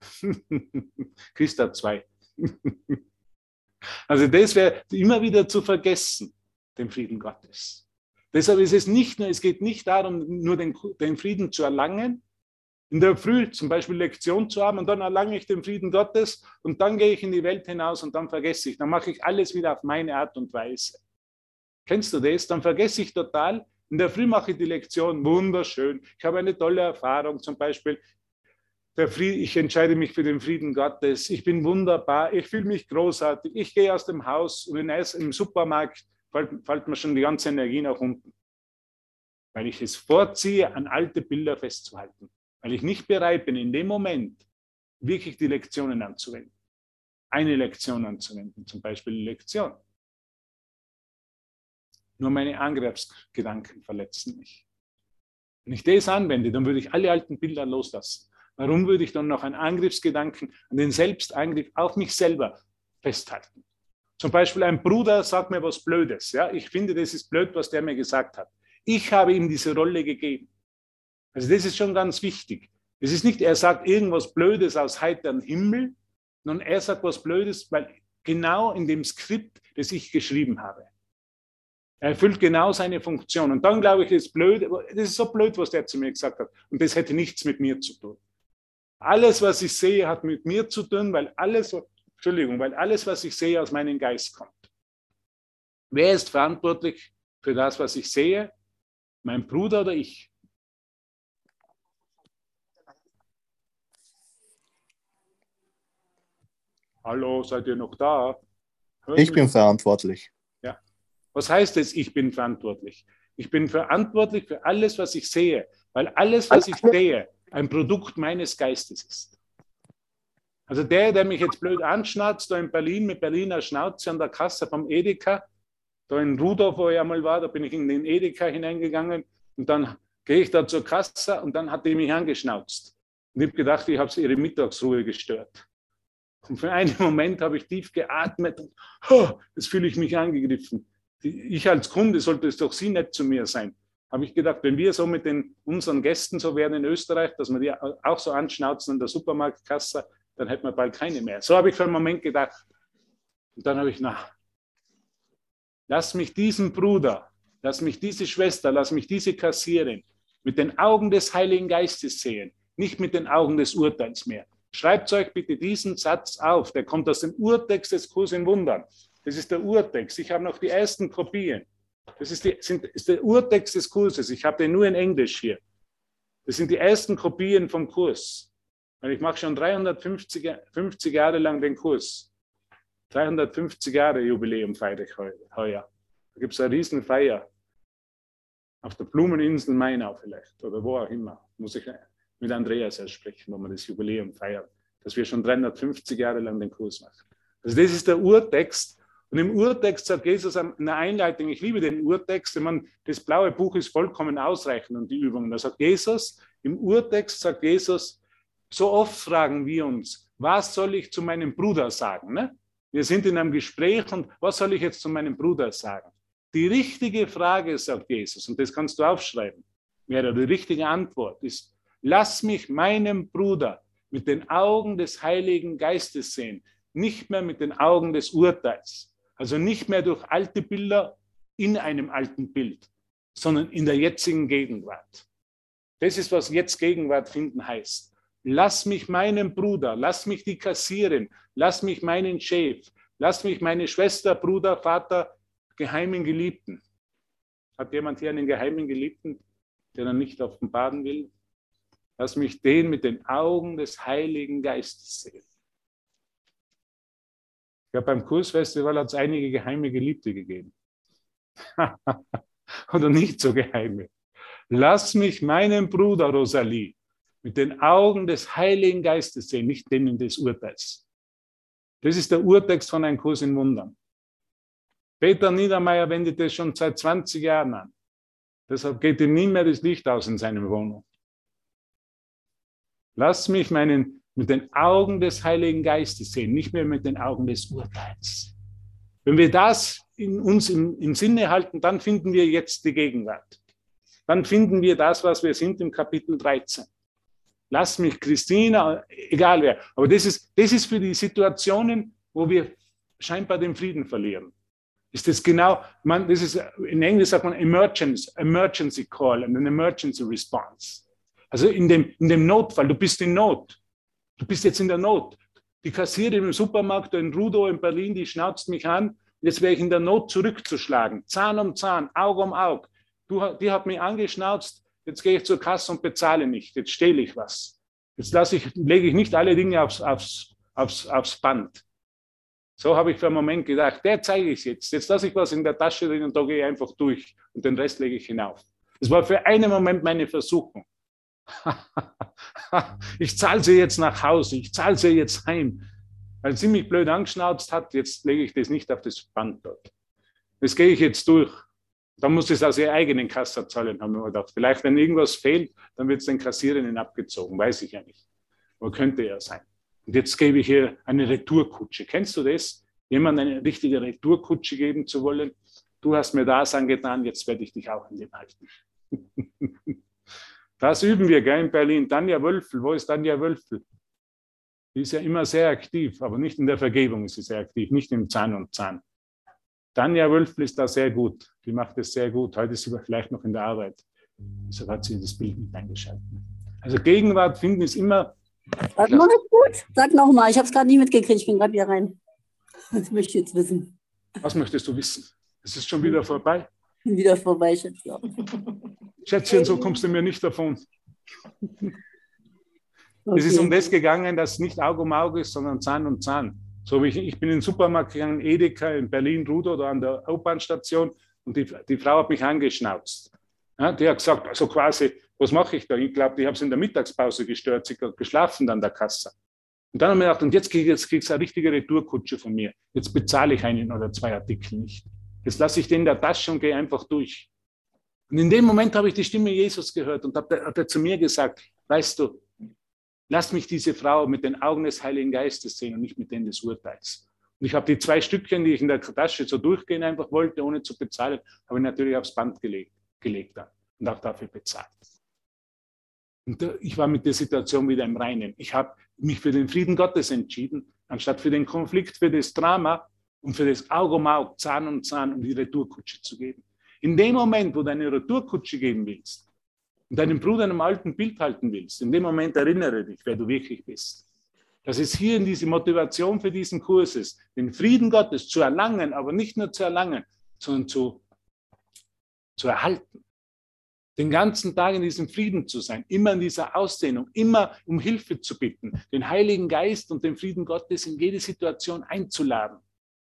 Christa 2. also das wäre immer wieder zu vergessen, den Frieden Gottes. Deshalb ist es nicht nur, es geht nicht darum, nur den, den Frieden zu erlangen, in der Früh zum Beispiel Lektion zu haben und dann erlange ich den Frieden Gottes und dann gehe ich in die Welt hinaus und dann vergesse ich, dann mache ich alles wieder auf meine Art und Weise. Kennst du das? Dann vergesse ich total. In der Früh mache ich die Lektion wunderschön. Ich habe eine tolle Erfahrung, zum Beispiel Fried, ich entscheide mich für den Frieden Gottes. Ich bin wunderbar. Ich fühle mich großartig. Ich gehe aus dem Haus und in im Supermarkt fällt, mir schon die ganze Energie nach unten. Weil ich es vorziehe, an alte Bilder festzuhalten. Weil ich nicht bereit bin, in dem Moment wirklich die Lektionen anzuwenden. Eine Lektion anzuwenden, zum Beispiel die Lektion. Nur meine Angriffsgedanken verletzen mich. Wenn ich das anwende, dann würde ich alle alten Bilder loslassen. Warum würde ich dann noch einen Angriffsgedanken an den Selbstangriff auf mich selber festhalten? Zum Beispiel ein Bruder sagt mir was Blödes. Ja? Ich finde, das ist blöd, was der mir gesagt hat. Ich habe ihm diese Rolle gegeben. Also das ist schon ganz wichtig. Es ist nicht, er sagt irgendwas Blödes aus heiterem Himmel, sondern er sagt was Blödes, weil genau in dem Skript, das ich geschrieben habe. Er erfüllt genau seine Funktion. Und dann glaube ich, ist blöd, das ist so blöd, was der zu mir gesagt hat. Und das hätte nichts mit mir zu tun. Alles, was ich sehe, hat mit mir zu tun, weil alles, Entschuldigung, weil alles, was ich sehe, aus meinem Geist kommt. Wer ist verantwortlich für das, was ich sehe? Mein Bruder oder ich? Hallo, seid ihr noch da? Hört Ich mich? bin verantwortlich. Was heißt es, ich bin verantwortlich? Ich bin verantwortlich für alles, was ich sehe, weil alles, was ich sehe, ein Produkt meines Geistes ist. Also der, der mich jetzt blöd anschnauzt, da in Berlin mit Berliner Schnauze an der Kasse vom Edeka, da in Rudolf, wo ich einmal war, da bin ich in den Edeka hineingegangen und dann gehe ich da zur Kasse und dann hat die mich angeschnauzt. Und ich habe gedacht, ich habe ihre Mittagsruhe gestört. Und für einen Moment habe ich tief geatmet und oh, jetzt fühle ich mich angegriffen ich als Kunde sollte es doch Sie nett zu mir sein. Habe ich gedacht, wenn wir so mit den, unseren Gästen so werden in Österreich, dass wir die auch so anschnauzen an der Supermarktkasse, dann hätten wir bald keine mehr. So habe ich für einen Moment gedacht. Und dann habe ich, na, lass mich diesen Bruder, lass mich diese Schwester, lass mich diese Kassierin mit den Augen des Heiligen Geistes sehen, nicht mit den Augen des Urteils mehr. Schreibt euch bitte diesen Satz auf. Der kommt aus dem Urtext des Kurs in Wundern. Das ist der Urtext. Ich habe noch die ersten Kopien. Das ist, die, sind, ist der Urtext des Kurses. Ich habe den nur in Englisch hier. Das sind die ersten Kopien vom Kurs. Und ich mache schon 350 50 Jahre lang den Kurs. 350 Jahre Jubiläum feiere ich heuer. Da gibt es eine Riesenfeier. Auf der Blumeninsel Mainau vielleicht oder wo auch immer. Muss ich mit Andreas erst sprechen, wo wir das Jubiläum feiern. Dass wir schon 350 Jahre lang den Kurs machen. Also das ist der Urtext. Und im Urtext sagt Jesus in der Einleitung, ich liebe den Urtext, ich meine, das blaue Buch ist vollkommen ausreichend und die Übungen. Da sagt Jesus, im Urtext sagt Jesus, so oft fragen wir uns, was soll ich zu meinem Bruder sagen? Ne? Wir sind in einem Gespräch und was soll ich jetzt zu meinem Bruder sagen? Die richtige Frage, sagt Jesus, und das kannst du aufschreiben, wäre die richtige Antwort, ist, lass mich meinem Bruder mit den Augen des Heiligen Geistes sehen, nicht mehr mit den Augen des Urteils. Also nicht mehr durch alte Bilder in einem alten Bild, sondern in der jetzigen Gegenwart. Das ist, was jetzt Gegenwart finden heißt. Lass mich meinen Bruder, lass mich die Kassierin, lass mich meinen Chef, lass mich meine Schwester, Bruder, Vater, geheimen Geliebten. Hat jemand hier einen geheimen Geliebten, der er nicht offenbaren will? Lass mich den mit den Augen des Heiligen Geistes sehen. Ja, beim Kursfestival hat es einige geheime Geliebte gegeben. Oder nicht so geheime. Lass mich meinen Bruder Rosalie mit den Augen des Heiligen Geistes sehen, nicht denen des Urteils. Das ist der Urtext von einem Kurs in Wundern. Peter Niedermeyer wendet das schon seit 20 Jahren an. Deshalb geht ihm nie mehr das Licht aus in seiner Wohnung. Lass mich meinen mit den Augen des Heiligen Geistes sehen, nicht mehr mit den Augen des Urteils. Wenn wir das in uns im, im Sinne halten, dann finden wir jetzt die Gegenwart. Dann finden wir das, was wir sind im Kapitel 13. Lass mich Christina, egal wer. Aber das ist, das ist für die Situationen, wo wir scheinbar den Frieden verlieren. Ist das genau, man, das ist, in Englisch sagt man Emergency, Emergency Call and an Emergency Response. Also in dem, in dem Notfall, du bist in Not. Du bist jetzt in der Not. Die Kassiererin im Supermarkt in Rudo in Berlin, die schnauzt mich an. Jetzt wäre ich in der Not zurückzuschlagen. Zahn um Zahn, Auge um Auge. Du, die hat mich angeschnauzt. Jetzt gehe ich zur Kasse und bezahle nicht. Jetzt stehle ich was. Jetzt lasse ich, lege ich nicht alle Dinge aufs, aufs, aufs, aufs Band. So habe ich für einen Moment gedacht, der zeige ich jetzt. Jetzt lasse ich was in der Tasche drin und da gehe ich einfach durch und den Rest lege ich hinauf. Das war für einen Moment meine Versuchung. ich zahle sie jetzt nach Hause, ich zahle sie jetzt heim. Weil sie mich blöd angeschnauzt hat, jetzt lege ich das nicht auf das Band dort. Das gehe ich jetzt durch. Dann muss es aus ihrer eigenen Kasse zahlen, haben wir gedacht. Vielleicht, wenn irgendwas fehlt, dann wird es den Kassierenden abgezogen, weiß ich ja nicht. Aber könnte ja sein. Und jetzt gebe ich ihr eine Retourkutsche. Kennst du das? Jemand eine richtige Retourkutsche geben zu wollen? Du hast mir das angetan, jetzt werde ich dich auch in dem halten. Das üben wir gell, in Berlin. Tanja Wölfel, wo ist Tanja Wölfel? Die ist ja immer sehr aktiv, aber nicht in der Vergebung ist sie sehr aktiv, nicht im Zahn und Zahn. Tanja Wölfel ist da sehr gut. Die macht es sehr gut. Heute ist sie vielleicht noch in der Arbeit. Deshalb hat sie das Bild nicht eingeschaltet. Also Gegenwart finden ist immer. Sag mal gut. Sag nochmal. Ich habe es gerade nicht mitgekriegt. Ich bin gerade wieder rein. Das möchte ich jetzt wissen. Was möchtest du wissen? Es ist schon wieder vorbei. Wieder vorbei, Schätzchen. Schätzchen, so kommst du mir nicht davon. Okay. Es ist um das gegangen, dass nicht Auge um Auge ist, sondern Zahn um Zahn. So wie ich, ich bin in den Supermarkt gegangen, Edeka in Berlin-Rudo oder an der U-Bahn-Station und die, die Frau hat mich angeschnauzt. Ja, die hat gesagt, also quasi, was mache ich da? Ich glaube, die habe es in der Mittagspause gestört, sie hat geschlafen an der Kasse. Und dann haben wir gedacht, und jetzt kriege jetzt kriegst du eine richtige Retourkutsche von mir. Jetzt bezahle ich einen oder zwei Artikel nicht. Jetzt lasse ich den in der Tasche und gehe einfach durch. Und in dem Moment habe ich die Stimme Jesus gehört und hat er zu mir gesagt, weißt du, lass mich diese Frau mit den Augen des Heiligen Geistes sehen und nicht mit denen des Urteils. Und ich habe die zwei Stückchen, die ich in der Tasche so durchgehen einfach wollte, ohne zu bezahlen, habe ich natürlich aufs Band gelegt, gelegt dann und auch dafür bezahlt. Und ich war mit der Situation wieder im Reinen. Ich habe mich für den Frieden Gottes entschieden, anstatt für den Konflikt, für das Drama und für das Auge um Auge, Zahn um Zahn, um die Retourkutsche zu geben. In dem Moment, wo du eine Retourkutsche geben willst deinen Bruder in einem alten Bild halten willst, in dem Moment erinnere dich, wer du wirklich bist. dass es hier in diese Motivation für diesen Kurs ist, den Frieden Gottes zu erlangen, aber nicht nur zu erlangen, sondern zu, zu erhalten. Den ganzen Tag in diesem Frieden zu sein, immer in dieser Ausdehnung, immer um Hilfe zu bitten, den Heiligen Geist und den Frieden Gottes in jede Situation einzuladen,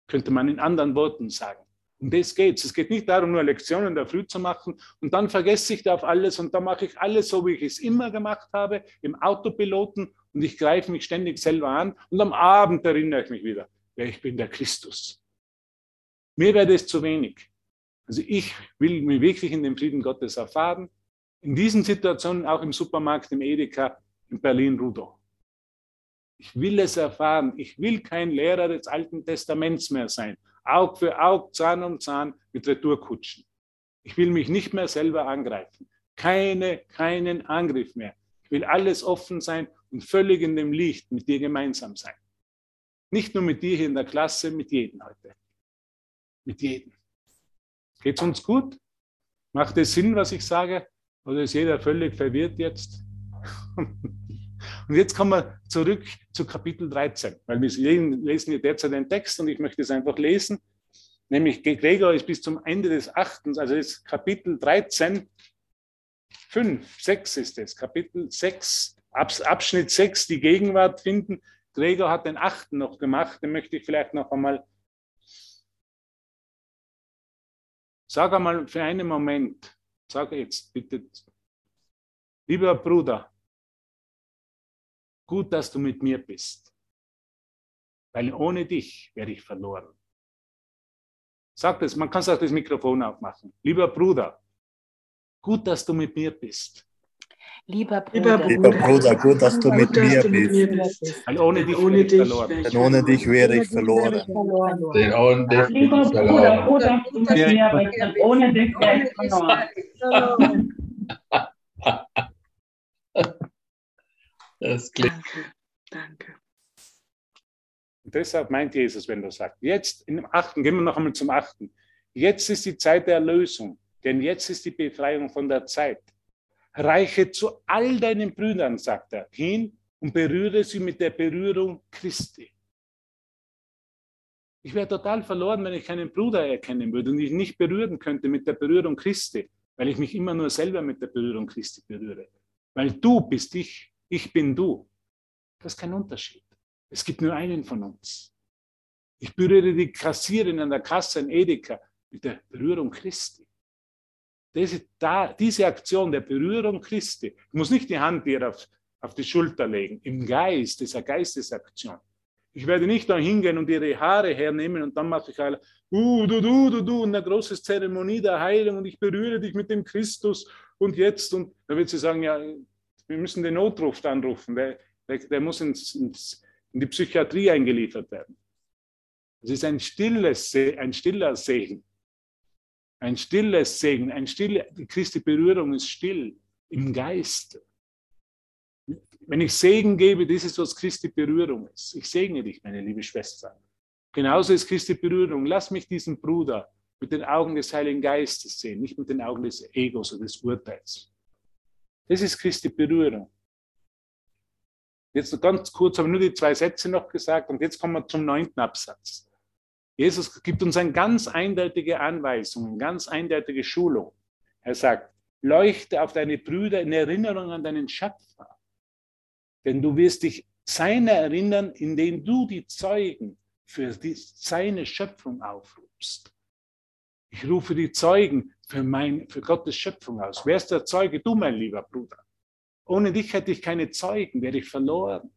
könnte man in anderen Worten sagen. Um das geht es. Geht nicht darum, nur Lektionen der Früh zu machen und dann vergesse ich da auf alles und dann mache ich alles so, wie ich es immer gemacht habe, im Autopiloten und ich greife mich ständig selber an und am Abend erinnere ich mich wieder, ja, ich bin der Christus. Mir wäre das zu wenig. Also ich will mich wirklich in den Frieden Gottes erfahren. In diesen Situationen auch im Supermarkt, im Edeka, in Berlin-Rudow. Ich will es erfahren. Ich will kein Lehrer des Alten Testaments mehr sein. Aug für Aug, Zahn um Zahn mit Retourkutschen. Ich will mich nicht mehr selber angreifen. Keine, keinen Angriff mehr. Ich will alles offen sein und völlig in dem Licht mit dir gemeinsam sein. Nicht nur mit dir hier in der Klasse, mit jedem heute. Mit jedem. Geht es uns gut? Macht es Sinn, was ich sage? Oder ist jeder völlig verwirrt jetzt? Und jetzt kommen wir zurück zu Kapitel 13, weil wir lesen hier derzeit den Text und ich möchte es einfach lesen. Nämlich Gregor ist bis zum Ende des achten, also das Kapitel 13, 5, 6 ist es, Kapitel 6, Abschnitt 6, die Gegenwart finden. Gregor hat den achten noch gemacht, den möchte ich vielleicht noch einmal. Sag einmal für einen Moment, sag jetzt bitte, lieber Bruder, Gut, dass du mit mir bist, weil ohne dich wäre ich verloren. Sag das, man kann auch das Mikrofon aufmachen. Lieber Bruder, gut, dass du mit mir bist. Lieber Bruder, Lieber Bruder, gut, dass du mit mir bist. Weil ohne dich wäre ich verloren. Denn ohne dich wäre ich verloren. Ohne Lieber Bruder, gut, dass du mit mir bist. denn Ohne dich wäre ich verloren. Das klingt Danke, danke. Und deshalb meint Jesus, wenn er sagt, jetzt im achten, gehen wir noch einmal zum achten. Jetzt ist die Zeit der Erlösung, denn jetzt ist die Befreiung von der Zeit. Reiche zu all deinen Brüdern, sagt er, hin und berühre sie mit der Berührung Christi. Ich wäre total verloren, wenn ich keinen Bruder erkennen würde und ich nicht berühren könnte mit der Berührung Christi, weil ich mich immer nur selber mit der Berührung Christi berühre. Weil du bist ich, ich bin du. Das ist kein Unterschied. Es gibt nur einen von uns. Ich berühre die Kassiererin an der Kasse in Edeka mit der Berührung Christi. Diese, da, diese Aktion der Berührung Christi, ich muss nicht die Hand dir auf, auf die Schulter legen, im Geist, dieser Geistesaktion. Ich werde nicht da hingehen und ihre Haare hernehmen und dann mache ich alle, uh, du, du, du, du, und eine große Zeremonie der Heilung und ich berühre dich mit dem Christus und jetzt. Und dann wird sie sagen, ja, wir müssen den Notruf anrufen, der, der, der muss ins, ins, in die Psychiatrie eingeliefert werden. Es ist ein, stilles, ein stiller Segen. Ein stilles Segen, ein stille, die Christi Berührung ist still im Geist. Wenn ich Segen gebe, das ist, was Christi Berührung ist. Ich segne dich, meine liebe Schwester. Genauso ist Christi Berührung. Lass mich diesen Bruder mit den Augen des Heiligen Geistes sehen, nicht mit den Augen des Egos oder des Urteils. Das ist Christi Berührung. Jetzt ganz kurz, habe ich nur die zwei Sätze noch gesagt und jetzt kommen wir zum neunten Absatz. Jesus gibt uns eine ganz eindeutige Anweisung, eine ganz eindeutige Schulung. Er sagt, leuchte auf deine Brüder in Erinnerung an deinen Schöpfer. Denn du wirst dich seiner erinnern, indem du die Zeugen für die, seine Schöpfung aufrufst. Ich rufe die Zeugen für, mein, für Gottes Schöpfung aus. Wer ist der Zeuge? Du, mein lieber Bruder. Ohne dich hätte ich keine Zeugen, wäre ich verloren.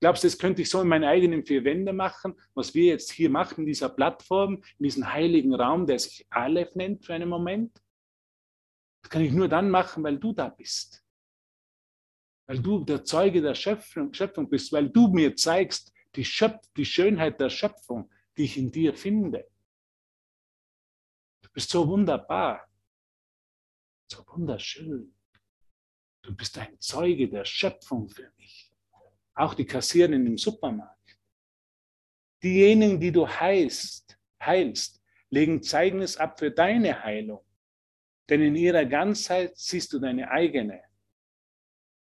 Glaubst du, das könnte ich so in meinen eigenen vier Wände machen, was wir jetzt hier machen, in dieser Plattform, in diesem heiligen Raum, der sich Aleph nennt für einen Moment? Das kann ich nur dann machen, weil du da bist. Weil du der Zeuge der Schöpfung, Schöpfung bist, weil du mir zeigst die, Schöpf die Schönheit der Schöpfung, die ich in dir finde. Du bist so wunderbar, so wunderschön. Du bist ein Zeuge der Schöpfung für mich. Auch die Kassiererin im Supermarkt. Diejenigen, die du heilst, heilst, legen Zeugnis ab für deine Heilung. Denn in ihrer Ganzheit siehst du deine eigene.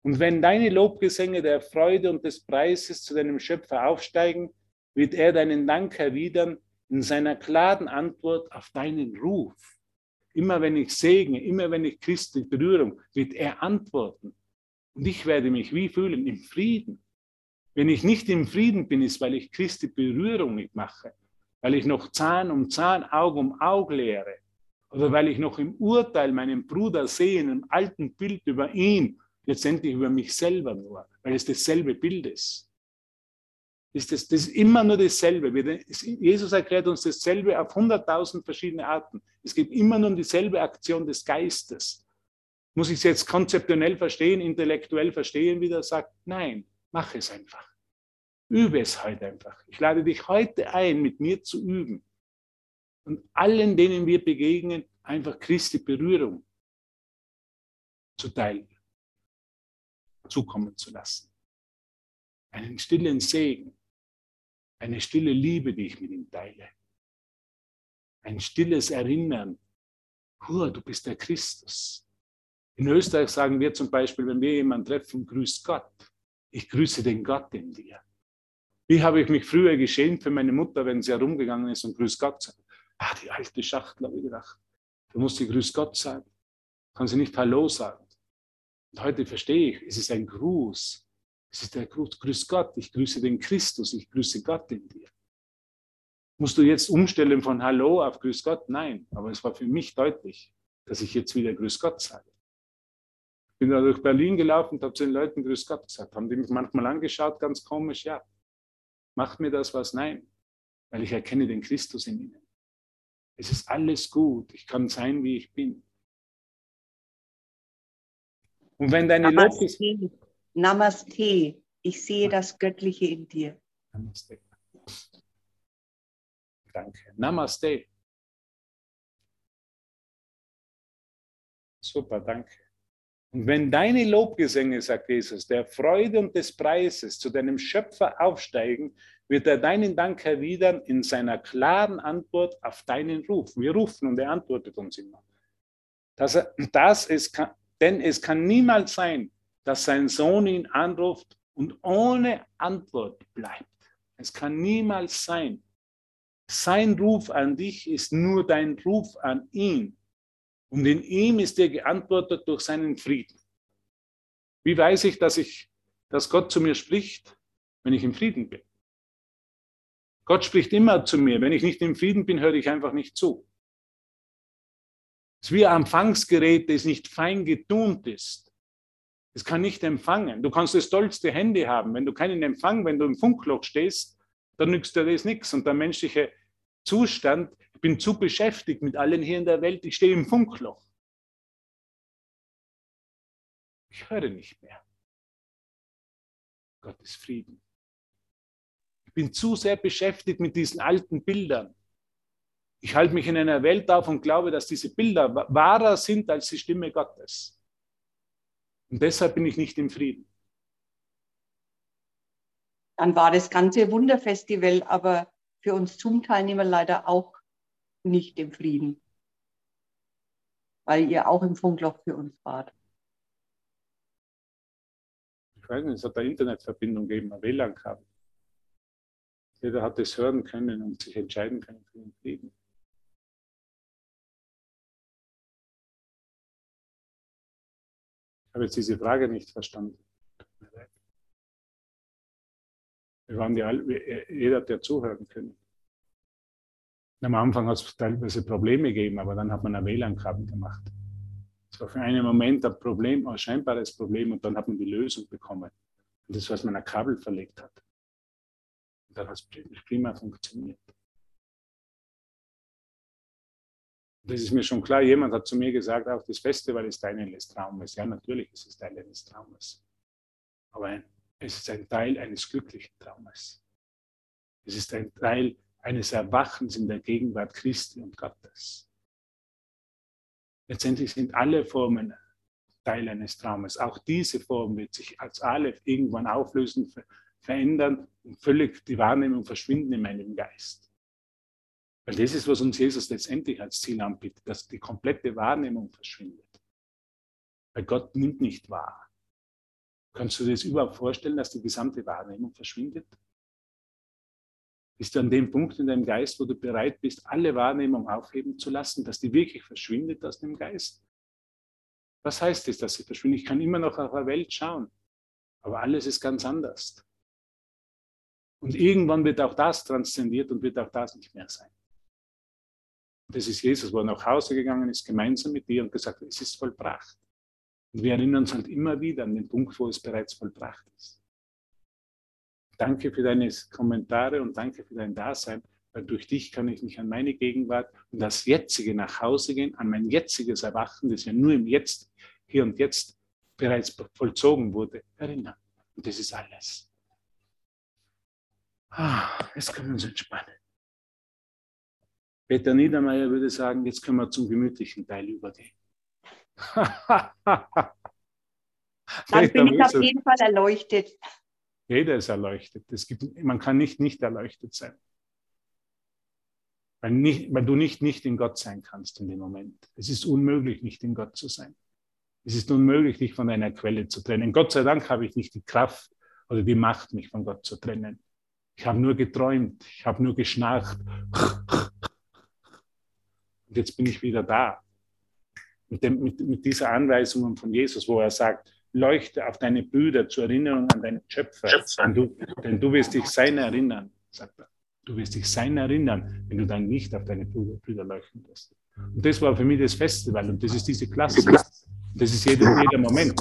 Und wenn deine Lobgesänge der Freude und des Preises zu deinem Schöpfer aufsteigen, wird er deinen Dank erwidern in seiner klaren Antwort auf deinen Ruf. Immer wenn ich segne, immer wenn ich Christi Berührung, wird er antworten. Und ich werde mich wie fühlen? Im Frieden. Wenn ich nicht im Frieden bin, ist, weil ich Christi Berührung nicht mache, weil ich noch Zahn um Zahn, Auge um Auge lehre, oder weil ich noch im Urteil meinen Bruder sehe, in einem alten Bild über ihn, letztendlich über mich selber nur, weil es dasselbe Bild ist ist das, das ist immer nur dasselbe. Jesus erklärt uns dasselbe auf hunderttausend verschiedene Arten. Es geht immer nur um dieselbe Aktion des Geistes. Muss ich es jetzt konzeptionell verstehen, intellektuell verstehen, wie er sagt? Nein, mach es einfach. Übe es heute einfach. Ich lade dich heute ein, mit mir zu üben. Und allen, denen wir begegnen, einfach Christi Berührung zu teilen, zukommen zu lassen. Einen stillen Segen eine stille Liebe, die ich mit ihm teile. Ein stilles Erinnern. Hur, du bist der Christus. In Österreich sagen wir zum Beispiel, wenn wir jemanden treffen, grüß Gott. Ich grüße den Gott in dir. Wie habe ich mich früher geschämt für meine Mutter, wenn sie herumgegangen ist und grüß Gott sagt? Ah, die alte Schachtel, habe ich gedacht. Du musst sie grüß Gott sagen. Kann sie nicht Hallo sagen. Und heute verstehe ich, es ist ein Gruß. Es ist der Gruß, grüß Gott, ich grüße den Christus, ich grüße Gott in dir. Musst du jetzt umstellen von Hallo auf Grüß Gott? Nein, aber es war für mich deutlich, dass ich jetzt wieder Grüß Gott sage. Ich bin da durch Berlin gelaufen und habe zu den Leuten Grüß Gott gesagt. Haben die mich manchmal angeschaut, ganz komisch, ja. Macht mir das was? Nein, weil ich erkenne den Christus in ihnen. Es ist alles gut, ich kann sein, wie ich bin. Und wenn deine Lobes Namaste. Ich sehe das Göttliche in dir. Namaste. Danke. Namaste. Super, danke. Und wenn deine Lobgesänge, sagt Jesus, der Freude und des Preises zu deinem Schöpfer aufsteigen, wird er deinen Dank erwidern in seiner klaren Antwort auf deinen Ruf. Wir rufen und er antwortet uns immer. Er, das es kann, denn es kann niemals sein, dass sein Sohn ihn anruft und ohne Antwort bleibt. Es kann niemals sein. Sein Ruf an dich ist nur dein Ruf an ihn. Und in ihm ist dir geantwortet durch seinen Frieden. Wie weiß ich, dass ich, dass Gott zu mir spricht, wenn ich im Frieden bin? Gott spricht immer zu mir. Wenn ich nicht im Frieden bin, höre ich einfach nicht zu. Es ist wie ein Empfangsgerät, das nicht fein getunt ist. Es kann nicht empfangen. Du kannst das tollste Handy haben. Wenn du keinen Empfang, wenn du im Funkloch stehst, dann nützt dir das nichts. Und der menschliche Zustand, ich bin zu beschäftigt mit allen hier in der Welt, ich stehe im Funkloch. Ich höre nicht mehr. Gottes Frieden. Ich bin zu sehr beschäftigt mit diesen alten Bildern. Ich halte mich in einer Welt auf und glaube, dass diese Bilder wahrer sind als die Stimme Gottes. Und deshalb bin ich nicht im Frieden. Dann war das ganze Wunderfestival aber für uns Zoom-Teilnehmer leider auch nicht im Frieden, weil ihr auch im Funkloch für uns wart. Ich weiß nicht, es hat eine Internetverbindung gegeben, ein WLAN-Kabel. Jeder hat es hören können und sich entscheiden können für den Frieden. Habe jetzt diese Frage nicht verstanden. Wir waren alle, jeder hat ja zuhören können. Am Anfang hat es teilweise Probleme gegeben, aber dann hat man ein WLAN-Kabel gemacht. Es war für einen Moment ein Problem, ein scheinbares Problem, und dann hat man die Lösung bekommen. Und das, was man ein Kabel verlegt hat. Und dann hat es prima funktioniert. Das ist mir schon klar. Jemand hat zu mir gesagt, auch das Festival ist Teil eines Traumes. Ja, natürlich ist es Teil eines Traumes. Aber es ist ein Teil eines glücklichen Traumes. Es ist ein Teil eines Erwachens in der Gegenwart Christi und Gottes. Letztendlich sind alle Formen Teil eines Traumes. Auch diese Form wird sich als alle irgendwann auflösen, verändern und völlig die Wahrnehmung verschwinden in meinem Geist. Weil das ist, was uns Jesus letztendlich als Ziel anbietet, dass die komplette Wahrnehmung verschwindet. Weil Gott nimmt nicht wahr. Kannst du dir das überhaupt vorstellen, dass die gesamte Wahrnehmung verschwindet? Bist du an dem Punkt in deinem Geist, wo du bereit bist, alle Wahrnehmung aufheben zu lassen, dass die wirklich verschwindet aus dem Geist? Was heißt es, dass sie verschwindet? Ich kann immer noch auf der Welt schauen, aber alles ist ganz anders. Und irgendwann wird auch das transzendiert und wird auch das nicht mehr sein. Das ist Jesus, wo er nach Hause gegangen ist, gemeinsam mit dir und gesagt, es ist vollbracht. Und wir erinnern uns halt immer wieder an den Punkt, wo es bereits vollbracht ist. Danke für deine Kommentare und danke für dein Dasein, weil durch dich kann ich mich an meine Gegenwart und das jetzige nach Hause gehen, an mein jetziges Erwachen, das ja nur im Jetzt, hier und jetzt bereits vollzogen wurde, erinnern. Und das ist alles. Ah, jetzt können wir uns entspannen. Peter Niedermeyer würde sagen, jetzt können wir zum gemütlichen Teil übergehen. Dann bin ich auf jeden Fall erleuchtet. Jeder ist erleuchtet. Es gibt, man kann nicht nicht erleuchtet sein. Weil, nicht, weil du nicht nicht in Gott sein kannst in dem Moment. Es ist unmöglich, nicht in Gott zu sein. Es ist unmöglich, dich von einer Quelle zu trennen. Gott sei Dank habe ich nicht die Kraft oder die Macht, mich von Gott zu trennen. Ich habe nur geträumt, ich habe nur geschnarcht. Und jetzt bin ich wieder da. Mit, dem, mit, mit dieser Anweisung von Jesus, wo er sagt, leuchte auf deine Brüder zur Erinnerung an deinen Schöpfer. Denn du, denn du wirst dich sein erinnern, sagt er. Du wirst dich sein erinnern, wenn du dann nicht auf deine Brüder, Brüder leuchten lässt. Und das war für mich das Festival und das ist diese Klasse. Das ist jeder, jeder Moment.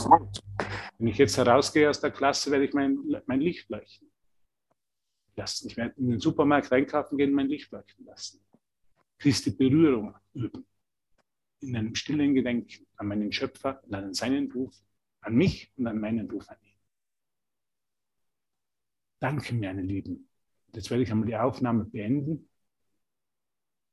Wenn ich jetzt herausgehe aus der Klasse, werde ich mein, mein Licht leuchten lassen. Ich werde in den Supermarkt reinkaufen gehen, mein Licht leuchten lassen. Christi Berührung üben. In einem stillen Gedenken an meinen Schöpfer und an seinen Ruf, an mich und an meinen Ruf an ihn. Danke, meine Lieben. Jetzt werde ich einmal die Aufnahme beenden.